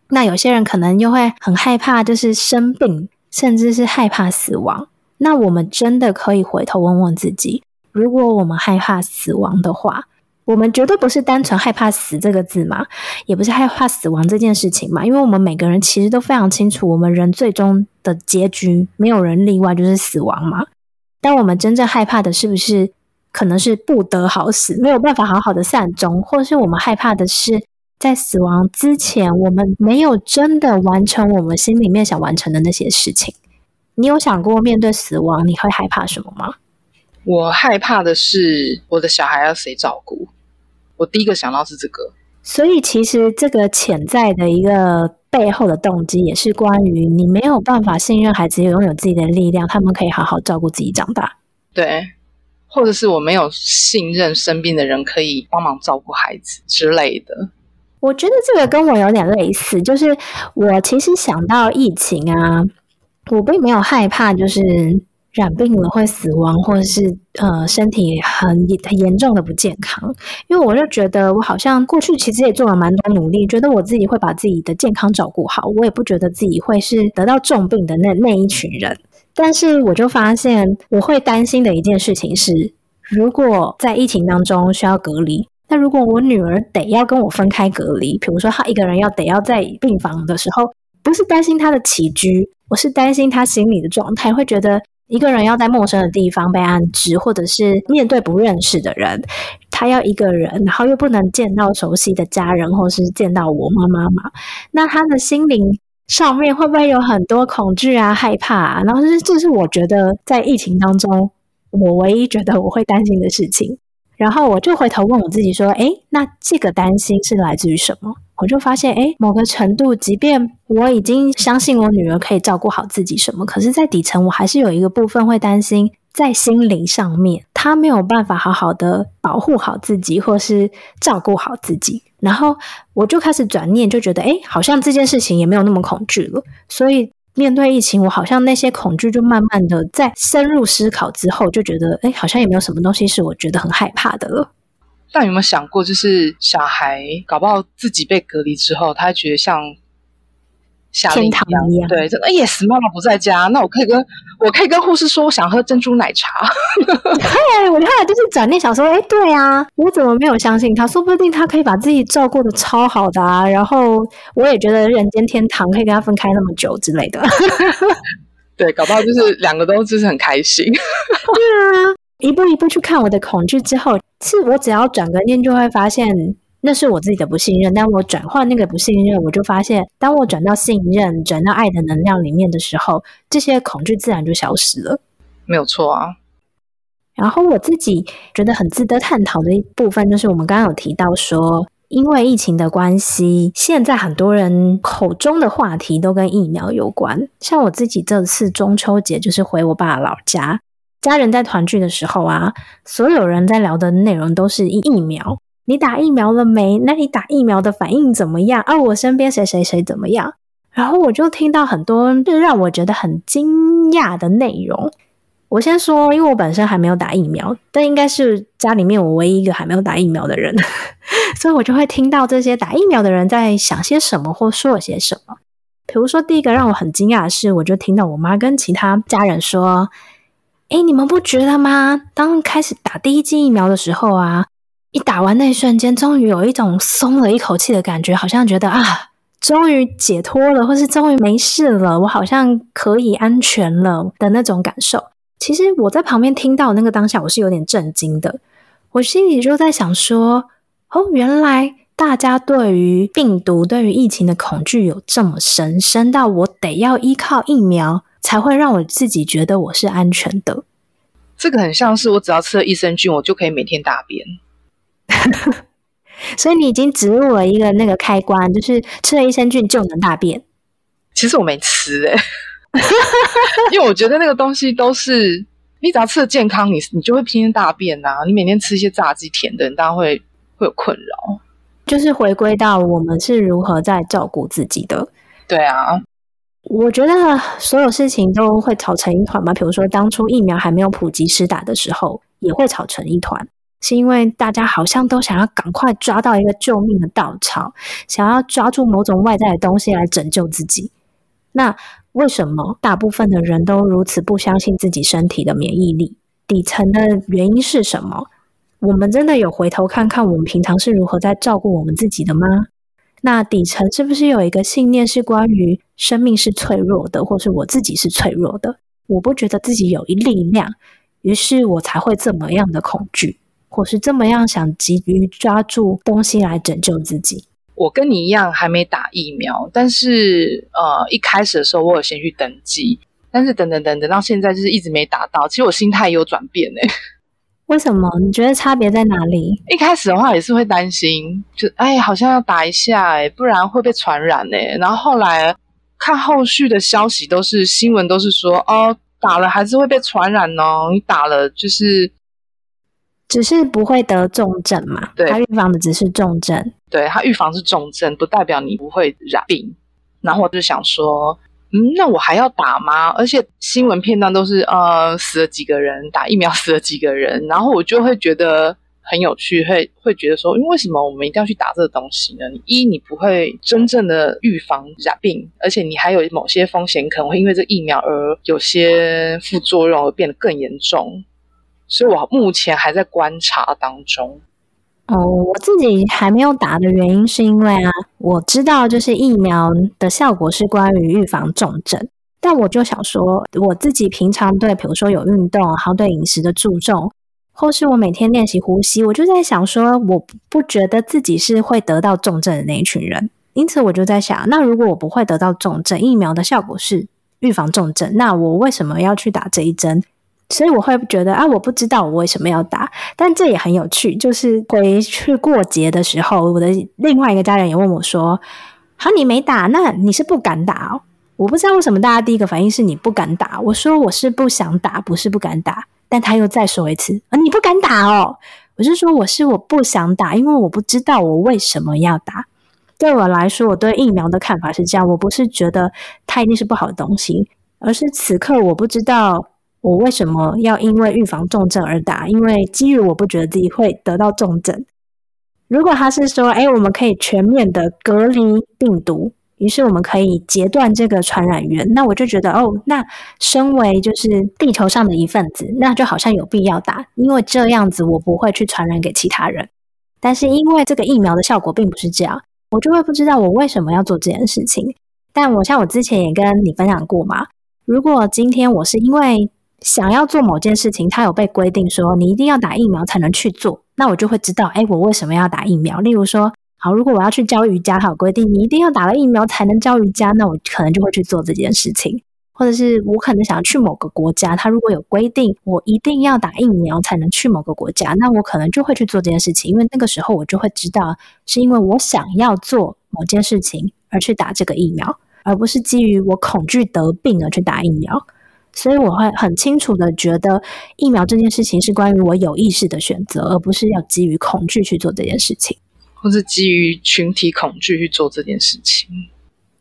S2: 那有些人可能又会很害怕，就是生病，甚至是害怕死亡。那我们真的可以回头问问自己：如果我们害怕死亡的话，我们绝对不是单纯害怕死这个字嘛，也不是害怕死亡这件事情嘛。因为我们每个人其实都非常清楚，我们人最终的结局，没有人例外，就是死亡嘛。但我们真正害怕的是不是可能是不得好死，没有办法好好的善终，或者是我们害怕的是？在死亡之前，我们没有真的完成我们心里面想完成的那些事情。你有想过面对死亡，你会害怕什么吗？
S1: 我害怕的是我的小孩要谁照顾。我第一个想到是这个。
S2: 所以，其实这个潜在的一个背后的动机，也是关于你没有办法信任孩子拥有自己的力量，他们可以好好照顾自己长大。
S1: 对，或者是我没有信任身边的人可以帮忙照顾孩子之类的。
S2: 我觉得这个跟我有点类似，就是我其实想到疫情啊，我并没有害怕，就是染病了会死亡，或者是呃身体很很严重的不健康，因为我就觉得我好像过去其实也做了蛮多努力，觉得我自己会把自己的健康照顾好，我也不觉得自己会是得到重病的那那一群人，但是我就发现我会担心的一件事情是，如果在疫情当中需要隔离。那如果我女儿得要跟我分开隔离，比如说她一个人要得要在病房的时候，不是担心她的起居，我是担心她心理的状态，会觉得一个人要在陌生的地方被安置，或者是面对不认识的人，他要一个人，然后又不能见到熟悉的家人，或是见到我妈妈嘛？那他的心灵上面会不会有很多恐惧啊、害怕？啊？然后这这是我觉得在疫情当中，我唯一觉得我会担心的事情。然后我就回头问我自己说：“诶，那这个担心是来自于什么？”我就发现，诶，某个程度，即便我已经相信我女儿可以照顾好自己什么，可是，在底层我还是有一个部分会担心，在心灵上面，她没有办法好好的保护好自己，或是照顾好自己。然后我就开始转念，就觉得，诶，好像这件事情也没有那么恐惧了。所以。面对疫情，我好像那些恐惧就慢慢的在深入思考之后，就觉得，哎，好像也没有什么东西是我觉得很害怕的了。
S1: 但有没有想过，就是小孩搞不好自己被隔离之后，他觉得像。
S2: 天堂一样，
S1: 对，这个 yes，妈妈不在家，那我可以跟我可以跟护士说，我想喝珍珠奶茶。*laughs*
S2: 对，我后来就是转念想说，哎，对啊，我怎么没有相信他？说不定他可以把自己照顾的超好的啊。然后我也觉得人间天堂可以跟他分开那么久之类的。*laughs*
S1: 对，搞不好就是两个都就是很开心。*laughs* 对
S2: 啊，一步一步去看我的恐惧之后，是我只要转个念就会发现。那是我自己的不信任，但我转换那个不信任，我就发现，当我转到信任、转到爱的能量里面的时候，这些恐惧自然就消失了。
S1: 没有错啊。
S2: 然后我自己觉得很值得探讨的一部分，就是我们刚刚有提到说，因为疫情的关系，现在很多人口中的话题都跟疫苗有关。像我自己这次中秋节就是回我爸老家，家人在团聚的时候啊，所有人在聊的内容都是疫苗。你打疫苗了没？那你打疫苗的反应怎么样？啊，我身边谁谁谁怎么样？然后我就听到很多让我觉得很惊讶的内容。我先说，因为我本身还没有打疫苗，但应该是家里面我唯一一个还没有打疫苗的人，*laughs* 所以我就会听到这些打疫苗的人在想些什么或说了些什么。比如说，第一个让我很惊讶的是，我就听到我妈跟其他家人说：“哎，你们不觉得吗？当开始打第一剂疫苗的时候啊。”一打完那一瞬间，终于有一种松了一口气的感觉，好像觉得啊，终于解脱了，或是终于没事了，我好像可以安全了的那种感受。其实我在旁边听到那个当下，我是有点震惊的。我心里就在想说，哦，原来大家对于病毒、对于疫情的恐惧有这么深，深到我得要依靠疫苗才会让我自己觉得我是安全的。
S1: 这个很像是我只要吃了益生菌，我就可以每天大便。*laughs*
S2: 所以你已经植入了一个那个开关，就是吃了益生菌就能大便。
S1: 其实我没吃哎、*laughs* 因为我觉得那个东西都是你只要吃的健康，你你就会天天大便呐、你每天吃一些炸鸡甜的，你当然会会有困扰。
S2: 就是回归到我们是如何在照顾自己的。
S1: 对啊，
S2: 我觉得所有事情都会吵成一团嘛。比如说，当初疫苗还没有普及施打的时候，也会吵成一团，是因为大家好像都想要赶快抓到一个救命的稻草，想要抓住某种外在的东西来拯救自己。那为什么大部分的人都如此不相信自己身体的免疫力？底层的原因是什么？我们真的有回头看看我们平常是如何在照顾我们自己的吗？那底层是不是有一个信念是关于生命是脆弱的，或是我自己是脆弱的？我不觉得自己有一力量，于是我才会这么样的恐惧，或是这么样想急于抓住东西来拯救自己。
S1: 我跟你一样还没打疫苗，但是呃一开始的时候我有先去登记，但是等等等等到现在就是一直没打到。其实我心态有转变诶、
S2: 为什么？你觉得差别在哪里？
S1: 一开始的话也是会担心，就哎好像要打一下诶、不然会被传染诶、然后后来看后续的消息都是新闻都是说哦打了还是会被传染哦，你打了就是
S2: 只是不会得重症嘛？
S1: 对
S2: 它预防的只是重症。
S1: 对它预防是重症，不代表你不会染病。然后我就想说，嗯，那我还要打吗？而且新闻片段都是呃死了几个人，打疫苗 *laughs* 死了几个人，然后我就会觉得很有趣，会会觉得说，因为什么我们一定要去打这个东西呢？一你不会真正的预防染病，而且你还有某些风险可能会因为这疫苗而有些副作用而变得更严重。所以我目前还在观察当中。
S2: 哦，我自己还没有打的原因是因为啊，我知道就是疫苗的效果是关于预防重症，但我就想说，我自己平常对，比如说有运动，然后对饮食的注重，或是我每天练习呼吸，我就在想说，我不觉得自己是会得到重症的那一群人，因此我就在想，那如果我不会得到重症，疫苗的效果是预防重症，那我为什么要去打这一针？所以我会觉得啊，我不知道我为什么要打，但这也很有趣。就是回去过节的时候，我的另外一个家人也问我说：“好，你没打，那你是不敢打哦？”我不知道为什么大家第一个反应是你不敢打。我说我是不想打，不是不敢打。但他又再说一次：“啊，你不敢打哦？”我是说我是我不想打，因为我不知道我为什么要打。对我来说，我对疫苗的看法是这样：我不是觉得它一定是不好的东西，而是此刻我不知道。我为什么要因为预防重症而打？因为基于我不觉得自己会得到重症。如果他是说，哎，我们可以全面的隔离病毒，于是我们可以截断这个传染源，那我就觉得，哦，那身为就是地球上的一份子，那就好像有必要打，因为这样子我不会去传染给其他人。但是因为这个疫苗的效果并不是这样，我就会不知道我为什么要做这件事情。但我像我之前也跟你分享过嘛，如果今天我是因为想要做某件事情，它有被规定说你一定要打疫苗才能去做，那我就会知道，哎，我为什么要打疫苗？例如说，好，如果我要去教瑜伽，它有规定你一定要打了疫苗才能教瑜伽，那我可能就会去做这件事情。或者是我可能想要去某个国家，它如果有规定我一定要打疫苗才能去某个国家，那我可能就会去做这件事情，因为那个时候我就会知道，是因为我想要做某件事情而去打这个疫苗，而不是基于我恐惧得病而去打疫苗。所以我会很清楚的觉得，疫苗这件事情是关于我有意识的选择，而不是要基于恐惧去做这件事情。
S1: 或是基于群体恐惧去做这件事情。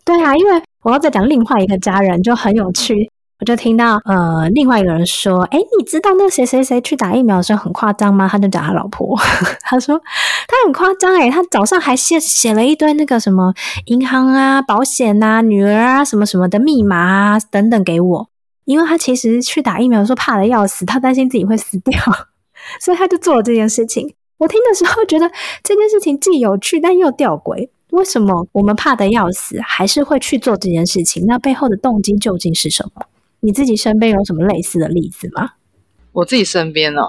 S2: 对啊，因为我要再讲另外一个家人就很有趣，我就听到呃另外一个人说，哎，你知道那谁谁谁去打疫苗的时候很夸张吗？他就讲他老婆，*laughs* 他说他很夸张诶，他早上还写写了一堆那个什么银行啊、保险啊、女儿啊什么什么的密码啊等等给我，因为他其实去打疫苗的时候怕的要死，他担心自己会死掉，*laughs* 所以他就做了这件事情。我听的时候觉得这件事情既有趣但又吊诡。为什么我们怕的要死，还是会去做这件事情？那背后的动机究竟是什么？你自己身边有什么类似的例子吗？
S1: 我自己身边哦，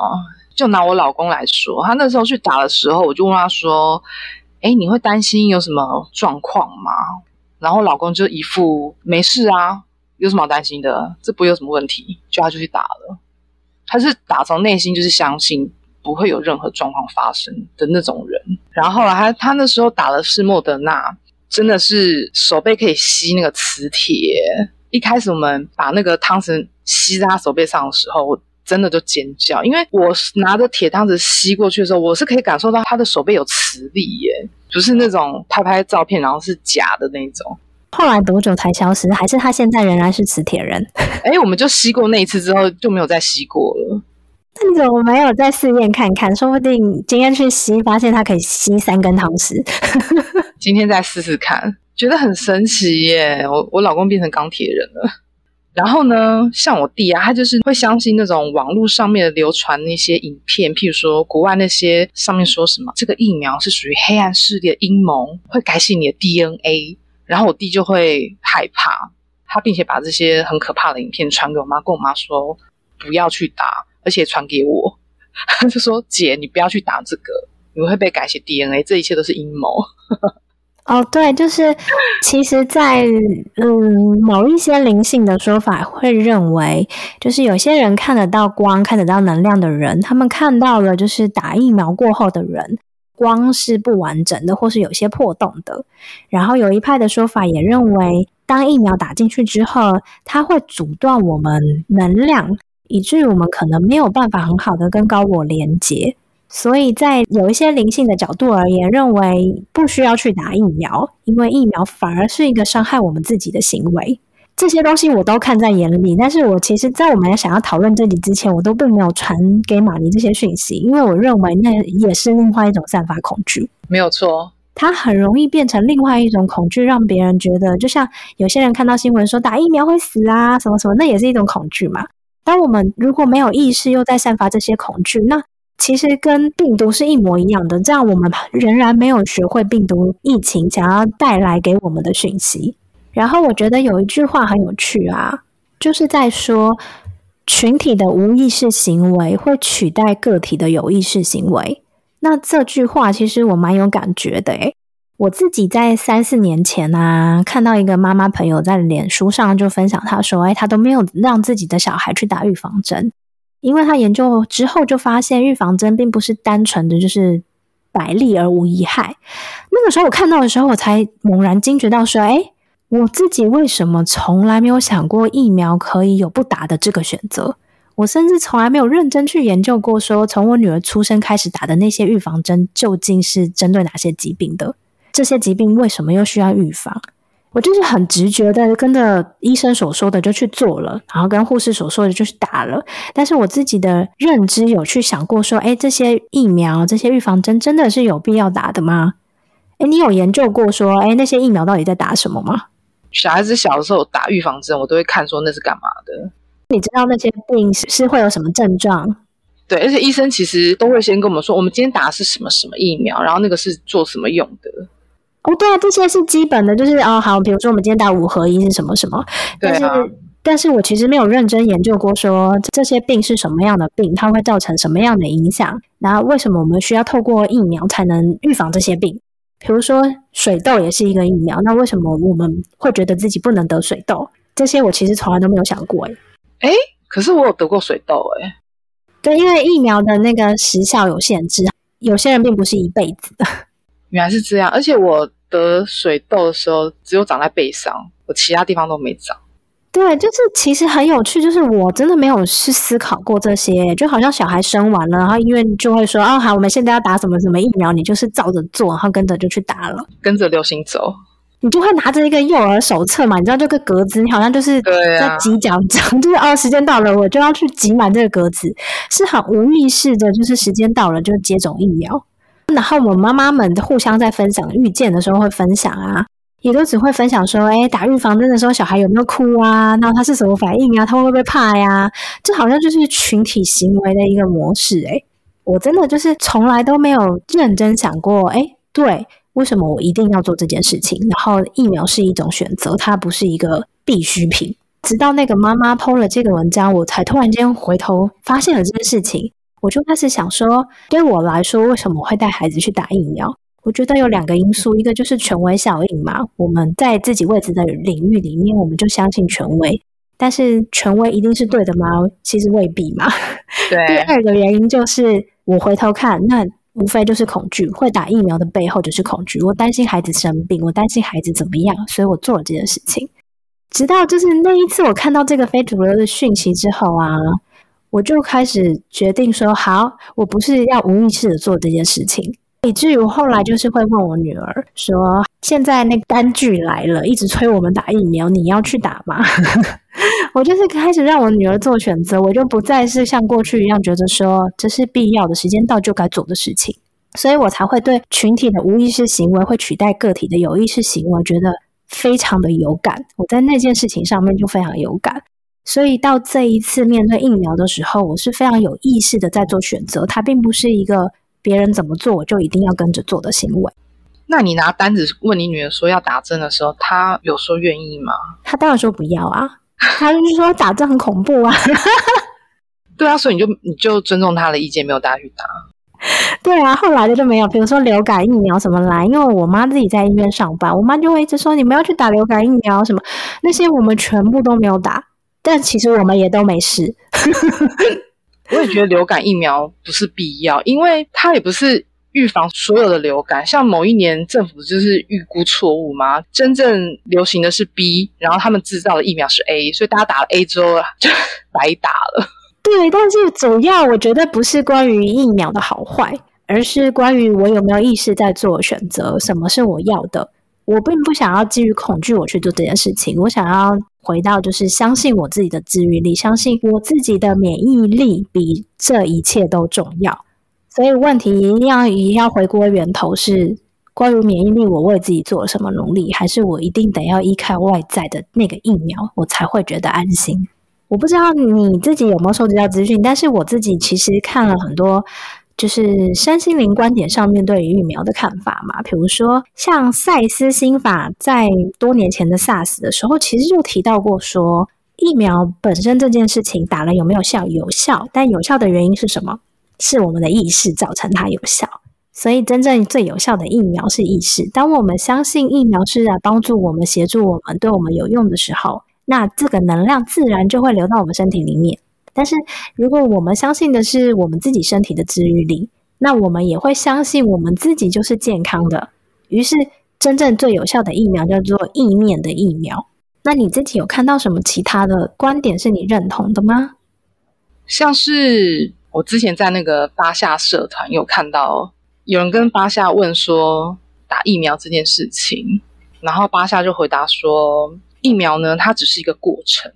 S1: 就拿我老公来说，他那时候去打的时候，我就问他说：“哎，你会担心有什么状况吗？”然后老公就一副没事啊，有什么好担心的？这不有什么问题？就他就去打了。他是打从内心就是相信不会有任何状况发生的那种人。然后后来他他那时候打的是莫德纳，真的是手背可以吸那个磁铁。一开始我们把那个汤匙吸在他手背上的时候，我真的就尖叫，因为我拿着铁汤匙吸过去的时候，我是可以感受到他的手背有磁力耶，不是那种拍拍照片然后是假的那种。
S2: 后来多久才消失？还是他现在仍然是磁铁人？*laughs*
S1: 哎，我们就吸过那一次之后就没有再吸过了。
S2: 那你怎么没有再试验看看？说不定今天去吸，发现它可以吸三根汤匙。*laughs*
S1: 今天再试试看，觉得很神奇耶！我我老公变成钢铁人了。然后呢，像我弟啊，他就是会相信那种网络上面的流传那些影片，譬如说国外那些上面说什么这个疫苗是属于黑暗势力的阴谋，会改写你的 DNA。然后我弟就会害怕，他并且把这些很可怕的影片传给我妈，跟我妈说不要去打，而且传给我，他 *laughs* 就说姐，你不要去打这个，你会被改写 DNA，这一切都是阴谋。*laughs*
S2: 哦，对，就是其实，在嗯某一些灵性的说法会认为，就是有些人看得到光、看得到能量的人，他们看到了就是打疫苗过后的人。光是不完整的，或是有些破洞的。然后有一派的说法也认为，当疫苗打进去之后，它会阻断我们能量，以至于我们可能没有办法很好的跟高我连接。所以在有一些灵性的角度而言，认为不需要去打疫苗，因为疫苗反而是一个伤害我们自己的行为。这些东西我都看在眼里，但是我其实，在我们想要讨论这里之前，我都并没有传给玛尼这些讯息，因为我认为那也是另外一种散发恐惧。
S1: 没有错，
S2: 它很容易变成另外一种恐惧，让别人觉得，就像有些人看到新闻说打疫苗会死啊，什么什么，那也是一种恐惧嘛。当我们如果没有意识，又在散发这些恐惧，那其实跟病毒是一模一样的。这样我们仍然没有学会病毒疫情想要带来给我们的讯息。然后我觉得有一句话很有趣啊，就是在说群体的无意识行为会取代个体的有意识行为。那这句话其实我蛮有感觉的诶我自己在三四年前啊，看到一个妈妈朋友在脸书上就分享，她说：“哎，她都没有让自己的小孩去打预防针，因为她研究之后就发现，预防针并不是单纯的就是百利而无一害。”那个时候我看到的时候，我才猛然惊觉到说：“哎。”我自己为什么从来没有想过疫苗可以有不打的这个选择？我甚至从来没有认真去研究过，说从我女儿出生开始打的那些预防针究竟是针对哪些疾病的？这些疾病为什么又需要预防？我就是很直觉的跟着医生所说的就去做了，然后跟护士所说的就去打了。但是我自己的认知有去想过说，哎，这些疫苗、这些预防针真的是有必要打的吗？哎，你有研究过说，哎，那些疫苗到底在打什么吗？
S1: 小孩子小的时候打预防针，我都会看说那是干嘛的。
S2: 你知道那些病是会有什么症状？
S1: 对，而且医生其实都会先跟我们说，我们今天打的是什么什么疫苗，然后那个是做什么用的。
S2: 哦，对啊，这些是基本的，就是哦，好，比如说我们今天打五合一是什么什么。
S1: 对啊。
S2: 但是我其实没有认真研究过，说这些病是什么样的病，它会造成什么样的影响，然后为什么我们需要透过疫苗才能预防这些病？比如说水痘也是一个疫苗，那为什么我们会觉得自己不能得水痘？这些我其实从来都没有想过。诶
S1: 哎，可是我有得过水痘，诶
S2: 对，因为疫苗的那个时效有限制，有些人并不是一辈子的。
S1: 原来是这样，而且我得水痘的时候只有长在背上，我其他地方都没长。
S2: 对，就是其实很有趣，就是我真的没有去思考过这些，就好像小孩生完了，然后医院就会说，哦，好，我们现在要打什么什么疫苗，你就是照着做，然后跟着就去打了，
S1: 跟着流行走，
S2: 你就会拿着一个幼儿手册嘛，你知道这个格子，你好像就是在挤奖章，*laughs* 就是哦，时间到了，我就要去挤满这个格子，是很无意识的，就是时间到了就接种疫苗，然后我妈妈们互相在分享遇见的时候会分享啊。也都只会分享说，哎，打预防针的时候小孩有没有哭啊？那他是什么反应啊？他会不会怕呀？这好像就是群体行为的一个模式。哎，我真的就是从来都没有认真想过，哎，对，为什么我一定要做这件事情？然后疫苗是一种选择，它不是一个必需品。直到那个妈妈 PO 了这个文章，我才突然间回头发现了这件事情，我就开始想说，对我来说，为什么会带孩子去打疫苗？我觉得有两个因素，一个就是权威效应嘛，我们在自己位置的领域里面，我们就相信权威；但是权威一定是对的吗？其实未必嘛。
S1: 对 *laughs* 第，
S2: 二个原因就是我回头看，那无非就是恐惧。会打疫苗的背后就是恐惧，我担心孩子生病，我担心孩子怎么样，所以我做了这件事情。直到就是那一次我看到这个非主流的讯息之后啊，我就开始决定说，好，我不是要无意识的做这件事情。以至于我后来就是会问我女儿说：“现在那个单据来了，一直催我们打疫苗，你要去打吗？” *laughs* 我就是开始让我女儿做选择，我就不再是像过去一样觉得说这是必要的，时间到就该做的事情，所以我才会对群体的无意识行为会取代个体的有意识行为，觉得非常的有感。我在那件事情上面就非常有感，所以到这一次面对疫苗的时候，我是非常有意识的在做选择，它并不是一个。别人怎么做，我就一定要跟着做的行为。
S1: 那你拿单子问你女儿说要打针的时候，她有说愿意吗？
S2: 她当然说不要啊，她就是说打针很恐怖啊。*laughs*
S1: 对啊，所以你就你就尊重她的意见，没有带她去打。
S2: 对啊，后来的就没有，比如说流感疫苗什么来，因为我妈自己在医院上班，我妈就会一直说你们要去打流感疫苗什么，那些我们全部都没有打，但其实我们也都没事。*laughs*
S1: 我也觉得流感疫苗不是必要，因为它也不是预防所有的流感。像某一年政府就是预估错误嘛，真正流行的是 B，然后他们制造的疫苗是 A，所以大家打了 A 之后就白打了。
S2: 对，但是主要我觉得不是关于疫苗的好坏，而是关于我有没有意识在做选择，什么是我要的。我并不想要基于恐惧我去做这件事情，我想要回到就是相信我自己的治愈力，相信我自己的免疫力比这一切都重要。所以问题一定要一定要回归源头，是关于免疫力，我为自己做了什么努力，还是我一定得要依靠外在的那个疫苗，我才会觉得安心？我不知道你自己有没有收集到资讯，但是我自己其实看了很多。就是身心灵观点上面对于疫苗的看法嘛，比如说像赛斯心法在多年前的 SARS 的时候，其实就提到过说，疫苗本身这件事情打了有没有效？有效，但有效的原因是什么？是我们的意识造成它有效。所以真正最有效的疫苗是意识。当我们相信疫苗是在帮助我们、协助我们、对我们有用的时候，那这个能量自然就会流到我们身体里面。但是，如果我们相信的是我们自己身体的治愈力，那我们也会相信我们自己就是健康的。于是，真正最有效的疫苗叫做意念的疫苗。那你自己有看到什么其他的观点是你认同的吗？
S1: 像是我之前在那个巴夏社团有看到有人跟巴夏问说打疫苗这件事情，然后巴夏就回答说，疫苗呢，它只是一个过程，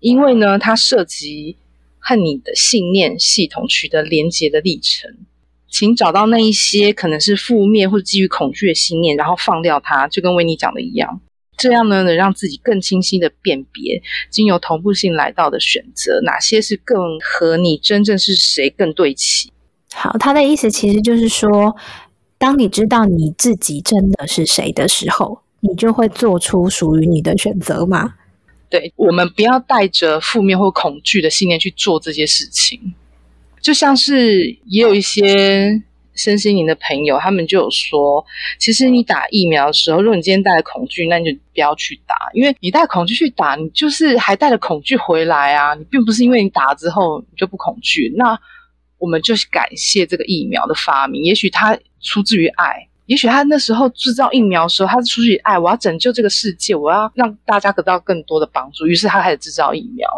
S1: 因为呢，它涉及。和你的信念系统取得连接的历程，请找到那一些可能是负面或基于恐惧的信念，然后放掉它，就跟维尼讲的一样。这样呢，能让自己更清晰的辨别，经由同步性来到的选择，哪些是更和你真正是谁更对齐。
S2: 好，他的意思其实就是说，当你知道你自己真的是谁的时候，你就会做出属于你的选择嘛。
S1: 对我们不要带着负面或恐惧的信念去做这些事情，就像是也有一些身心灵的朋友，他们就有说，其实你打疫苗的时候，如果你今天带着恐惧，那你就不要去打，因为你带恐惧去打，你就是还带着恐惧回来啊，你并不是因为你打了之后你就不恐惧。那我们就是感谢这个疫苗的发明，也许它出自于爱。也许他那时候制造疫苗的时候，他是出于爱，我要拯救这个世界，我要让大家得到更多的帮助，于是他开始制造疫苗。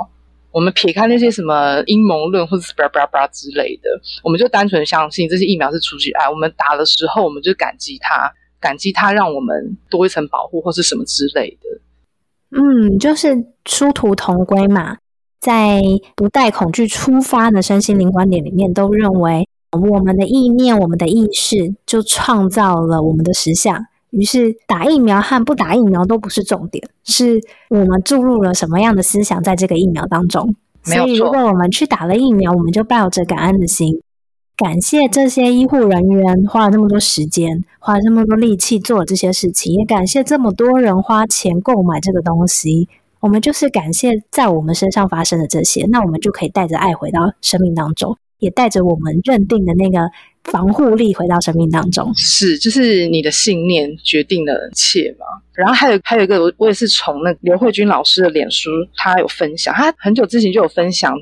S1: 我们撇开那些什么阴谋论或者巴拉巴拉巴拉之类的，我们就单纯相信这些疫苗是出于爱。我们打的时候，我们就感激他，感激他让我们多一层保护或是什么之类的。
S2: 嗯，就是殊途同归嘛，在不带恐惧出发的身心灵观点里面，都认为。我们的意念，我们的意识，就创造了我们的实相。于是，打疫苗和不打疫苗都不是重点，是我们注入了什么样的思想在这个疫苗当中。所以，如果我们去打了疫苗，我们就抱着感恩的心，感谢这些医护人员花了那么多时间，花了这么多力气做这些事情，也感谢这么多人花钱购买这个东西。我们就是感谢在我们身上发生的这些，那我们就可以带着爱回到生命当中。也带着我们认定的那个防护力回到生命当中。
S1: 是，就是你的信念决定了一切嘛。然后还有还有一个，我我也是从那刘慧君老师的脸书，他有分享，他很久之前就有分享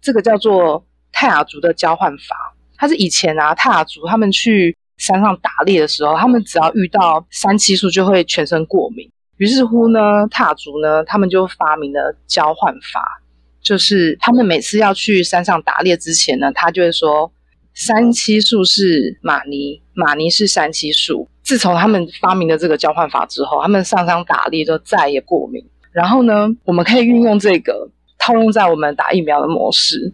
S1: 这个叫做泰雅族的交换法。他是以前啊，泰雅族他们去山上打猎的时候，他们只要遇到三七树就会全身过敏。于是乎呢，泰雅族呢，他们就发明了交换法。就是他们每次要去山上打猎之前呢，他就会说三七树是马尼，马尼是三七树。自从他们发明了这个交换法之后，他们上山打猎就再也过敏。然后呢，我们可以运用这个套用在我们打疫苗的模式，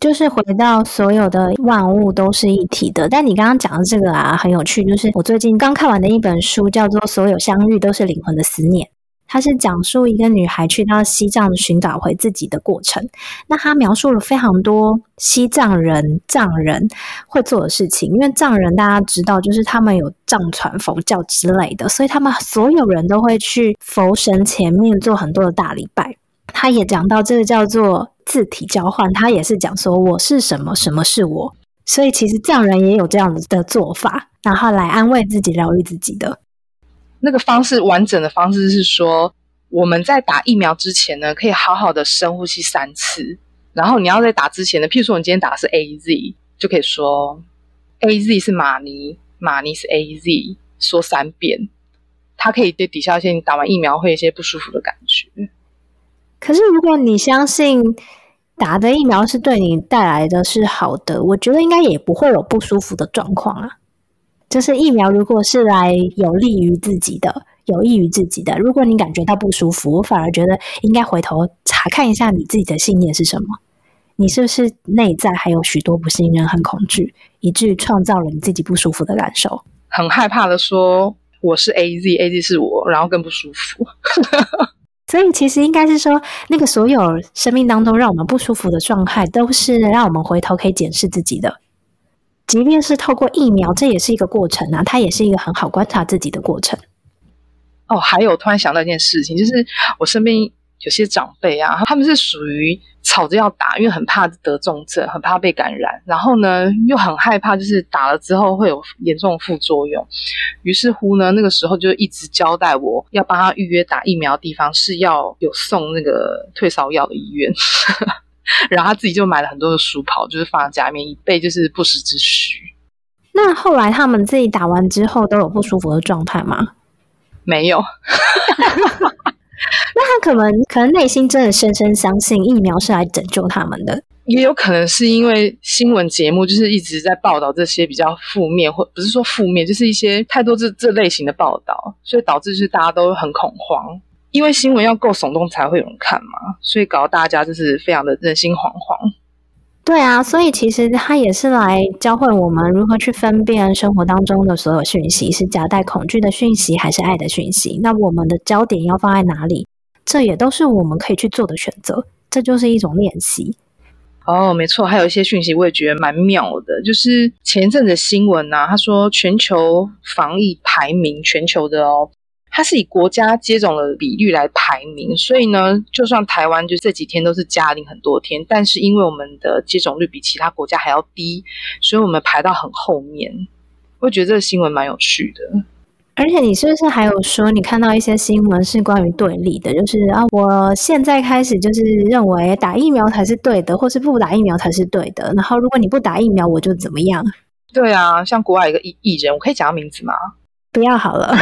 S2: 就是回到所有的万物都是一体的。但你刚刚讲的这个啊，很有趣，就是我最近刚看完的一本书，叫做《所有相遇都是灵魂的思念》。它是讲述一个女孩去到西藏寻找回自己的过程。那她描述了非常多西藏人藏人会做的事情，因为藏人大家知道，就是他们有藏传佛教之类的，所以他们所有人都会去佛神前面做很多的大礼拜。他也讲到这个叫做字体交换，他也是讲说我是什么，什么是我。所以其实藏人也有这样子的做法，然后来安慰自己、疗愈自己的。
S1: 那个方式完整的方式是说，我们在打疫苗之前呢，可以好好的深呼吸三次。然后你要在打之前呢，譬如说你今天打的是 A Z，就可以说 A Z 是马尼，马尼是 A Z，说三遍。它可以对抵消一些你打完疫苗会有一些不舒服的感觉。
S2: 可是如果你相信打的疫苗是对你带来的是好的，我觉得应该也不会有不舒服的状况啊。就是疫苗，如果是来有利于自己的、有益于自己的，如果你感觉到不舒服，我反而觉得应该回头查看一下你自己的信念是什么。你是不是内在还有许多不信任和恐惧，以至于创造了你自己不舒服的感受？
S1: 很害怕的说我是 A Z，A Z 是我，然后更不舒服。*laughs*
S2: 所以其实应该是说，那个所有生命当中让我们不舒服的状态，都是让我们回头可以检视自己的。即便是透过疫苗，这也是一个过程啊，它也是一个很好观察自己的过程。
S1: 哦，还有突然想到一件事情，就是我身边有些长辈啊，他们是属于吵着要打，因为很怕得重症，很怕被感染，然后呢又很害怕，就是打了之后会有严重副作用。于是乎呢，那个时候就一直交代我要帮他预约打疫苗的地方是要有送那个退烧药的医院。*laughs* 然后他自己就买了很多的书跑，就是放在家里面，以备就是不时之需。
S2: 那后来他们自己打完之后都有不舒服的状态吗？
S1: 没有。*laughs*
S2: 那他可能可能内心真的深深相信疫苗是来拯救他们的，
S1: 也有可能是因为新闻节目就是一直在报道这些比较负面，或不是说负面，就是一些太多这这类型的报道，所以导致就是大家都很恐慌。因为新闻要够耸动才会有人看嘛，所以搞得大家就是非常的人心惶惶。
S2: 对啊，所以其实他也是来教会我们如何去分辨生活当中的所有讯息是夹带恐惧的讯息还是爱的讯息。那我们的焦点要放在哪里？这也都是我们可以去做的选择。这就是一种练习。
S1: 哦，没错，还有一些讯息我也觉得蛮妙的，就是前一阵子新闻呐，他说全球防疫排名，全球的哦。它是以国家接种的比率来排名，所以呢，就算台湾就这几天都是加零很多天，但是因为我们的接种率比其他国家还要低，所以我们排到很后面。我觉得这个新闻蛮有趣的。
S2: 而且你是不是还有说，你看到一些新闻是关于对立的，就是啊，我现在开始就是认为打疫苗才是对的，或是不打疫苗才是对的。然后如果你不打疫苗，我就怎么样？
S1: 对啊，像国外一个艺艺人，我可以讲名字吗？
S2: 不要好了，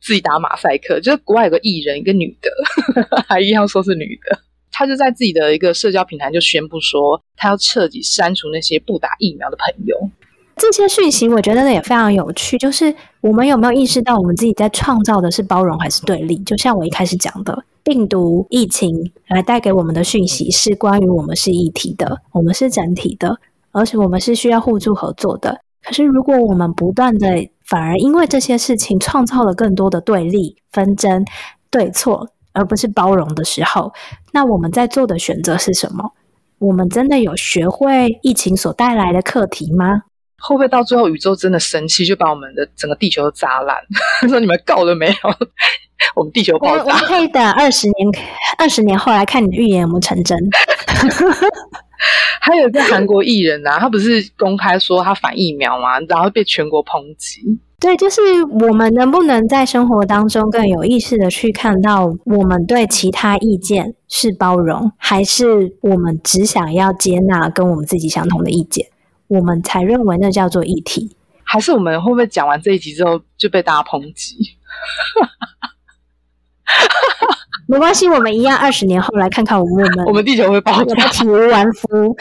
S1: 自己打马赛克。*laughs* 就是国外有个艺人，一个女的，*laughs* 还一样说是女的。她就在自己的一个社交平台就宣布说，她要彻底删除那些不打疫苗的朋友。
S2: 这些讯息我觉得也非常有趣。就是我们有没有意识到，我们自己在创造的是包容还是对立？就像我一开始讲的，病毒疫情来带给我们的讯息是关于我们是一体的，我们是整体的，而且我们是需要互助合作的。可是，如果我们不断的反而因为这些事情创造了更多的对立、纷争、对错，而不是包容的时候，那我们在做的选择是什么？我们真的有学会疫情所带来的课题吗？
S1: 会不会到最后宇宙真的生气，就把我们的整个地球都砸烂？*laughs* 说你们够了没有？*laughs* 我们地球爆炸？
S2: 可以等二十年，二十年后来看你的预言有没有成真。*laughs* *laughs*
S1: 还有一个韩国艺人啊，他不是公开说他反疫苗吗？然后被全国抨击。
S2: 对，就是我们能不能在生活当中更有意识的去看到，我们对其他意见是包容，还是我们只想要接纳跟我们自己相同的意见，我们才认为那叫做议题？
S1: 还是我们会不会讲完这一集之后就被大家抨击？*laughs*
S2: 没关系，我们一样二十年后来看看我们 *laughs*
S1: 我们地球会爆炸。
S2: 体无完肤。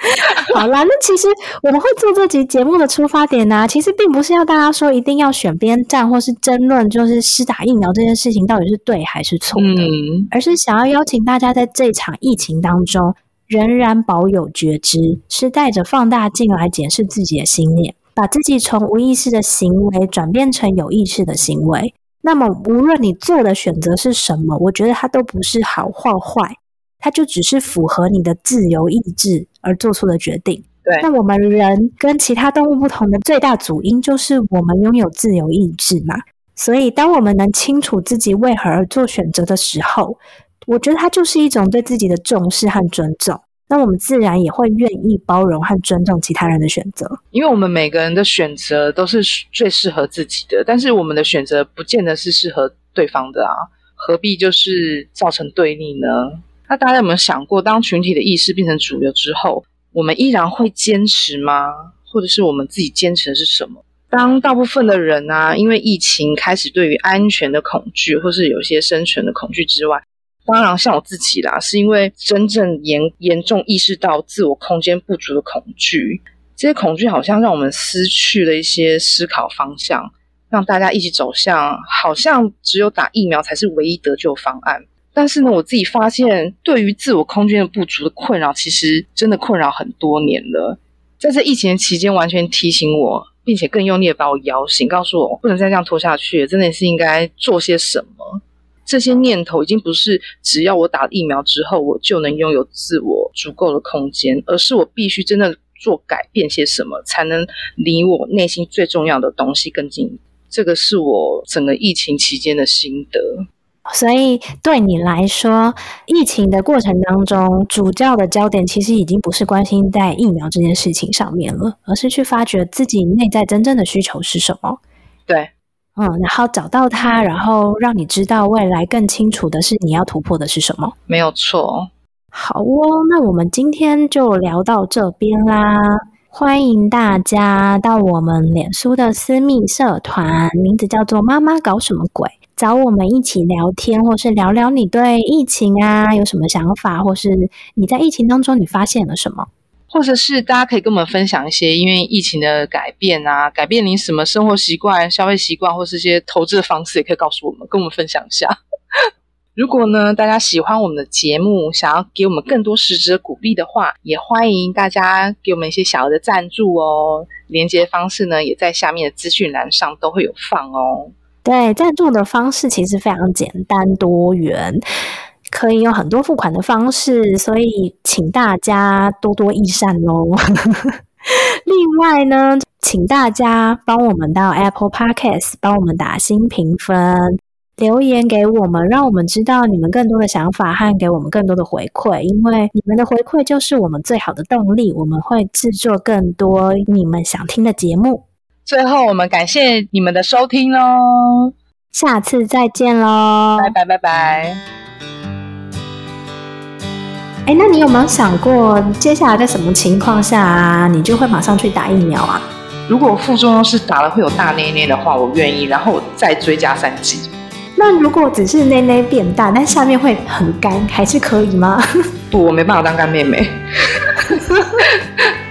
S2: *laughs* 好啦，那其实我们会做这集节目的出发点呢、其实并不是要大家说一定要选边站，或是争论就是施打疫苗这件事情到底是对还是错的，
S1: 嗯，
S2: 而是想要邀请大家在这场疫情当中仍然保有觉知，是带着放大镜来检视自己的心念，把自己从无意识的行为转变成有意识的行为。那么，无论你做的选择是什么，我觉得它都不是好或坏，它就只是符合你的自由意志而做出的决定。
S1: 对
S2: 那我们人跟其他动物不同的最大主因就是我们拥有自由意志嘛。所以，当我们能清楚自己为何而做选择的时候，我觉得它就是一种对自己的重视和尊重。那我们自然也会愿意包容和尊重其他人的选择。
S1: 因为我们每个人的选择都是最适合自己的，但是我们的选择不见得是适合对方的啊，何必就是造成对立呢？那大家有没有想过，当群体的意识变成主流之后，我们依然会坚持吗？或者是我们自己坚持的是什么？当大部分的人啊，因为疫情开始对于安全的恐惧，或是有些生存的恐惧之外，当然像我自己啦，是因为真正严严重意识到自我空间不足的恐惧，这些恐惧好像让我们失去了一些思考方向，让大家一起走向好像只有打疫苗才是唯一得救方案。但是呢，我自己发现，对于自我空间的不足的困扰，其实真的困扰很多年了。在这疫情期间，完全提醒我，并且更用力的把我摇醒，告诉我不能再这样拖下去，真的是应该做些什么。这些念头已经不是只要我打了疫苗之后我就能拥有自我足够的空间，而是我必须真的做改变些什么，才能离我内心最重要的东西更近。这个是我整个疫情期间的心得。
S2: 所以对你来说，疫情的过程当中，主教的焦点其实已经不是关心在疫苗这件事情上面了，而是去发掘自己内在真正的需求是什么。
S1: 对，
S2: 嗯，然后找到它，然后让你知道未来更清楚的是你要突破的是什么。
S1: 没有错。
S2: 好哦，那我们今天就聊到这边啦。欢迎大家到我们脸书的私密社团，名字叫做“妈妈搞什么鬼”，找我们一起聊天，或是聊聊你对疫情啊有什么想法，或是你在疫情当中你发现了什么。
S1: 或者是大家可以跟我们分享一些因为疫情的改变啊，改变您什么生活习惯、消费习惯，或是一些投资的方式，也可以告诉我们，跟我们分享一下。如果呢，大家喜欢我们的节目，想要给我们更多实质的鼓励的话，也欢迎大家给我们一些小额的赞助哦。连接方式呢，也在下面的资讯栏上都会有放哦。
S2: 对，赞助的方式其实非常简单多元，可以有很多付款的方式，所以请大家多多益善喽。*laughs* 另外呢，请大家帮我们到 Apple Podcast 帮我们打新评分。留言给我们，让我们知道你们更多的想法和给我们更多的回馈，因为你们的回馈就是我们最好的动力。我们会制作更多你们想听的节目。
S1: 最后，我们感谢你们的收听喽，
S2: 下次再见喽！
S1: 拜拜拜拜。
S2: 哎，那你有没有想过，接下来在什么情况下啊，你就会马上去打疫苗啊？
S1: 如果副作用是打了会有大捏捏的话，我愿意，然后我再追加三剂。
S2: 那如果只是内内变大，但下面会很干，还是可以吗？*laughs*
S1: 不，我没办法当干妹妹。*laughs*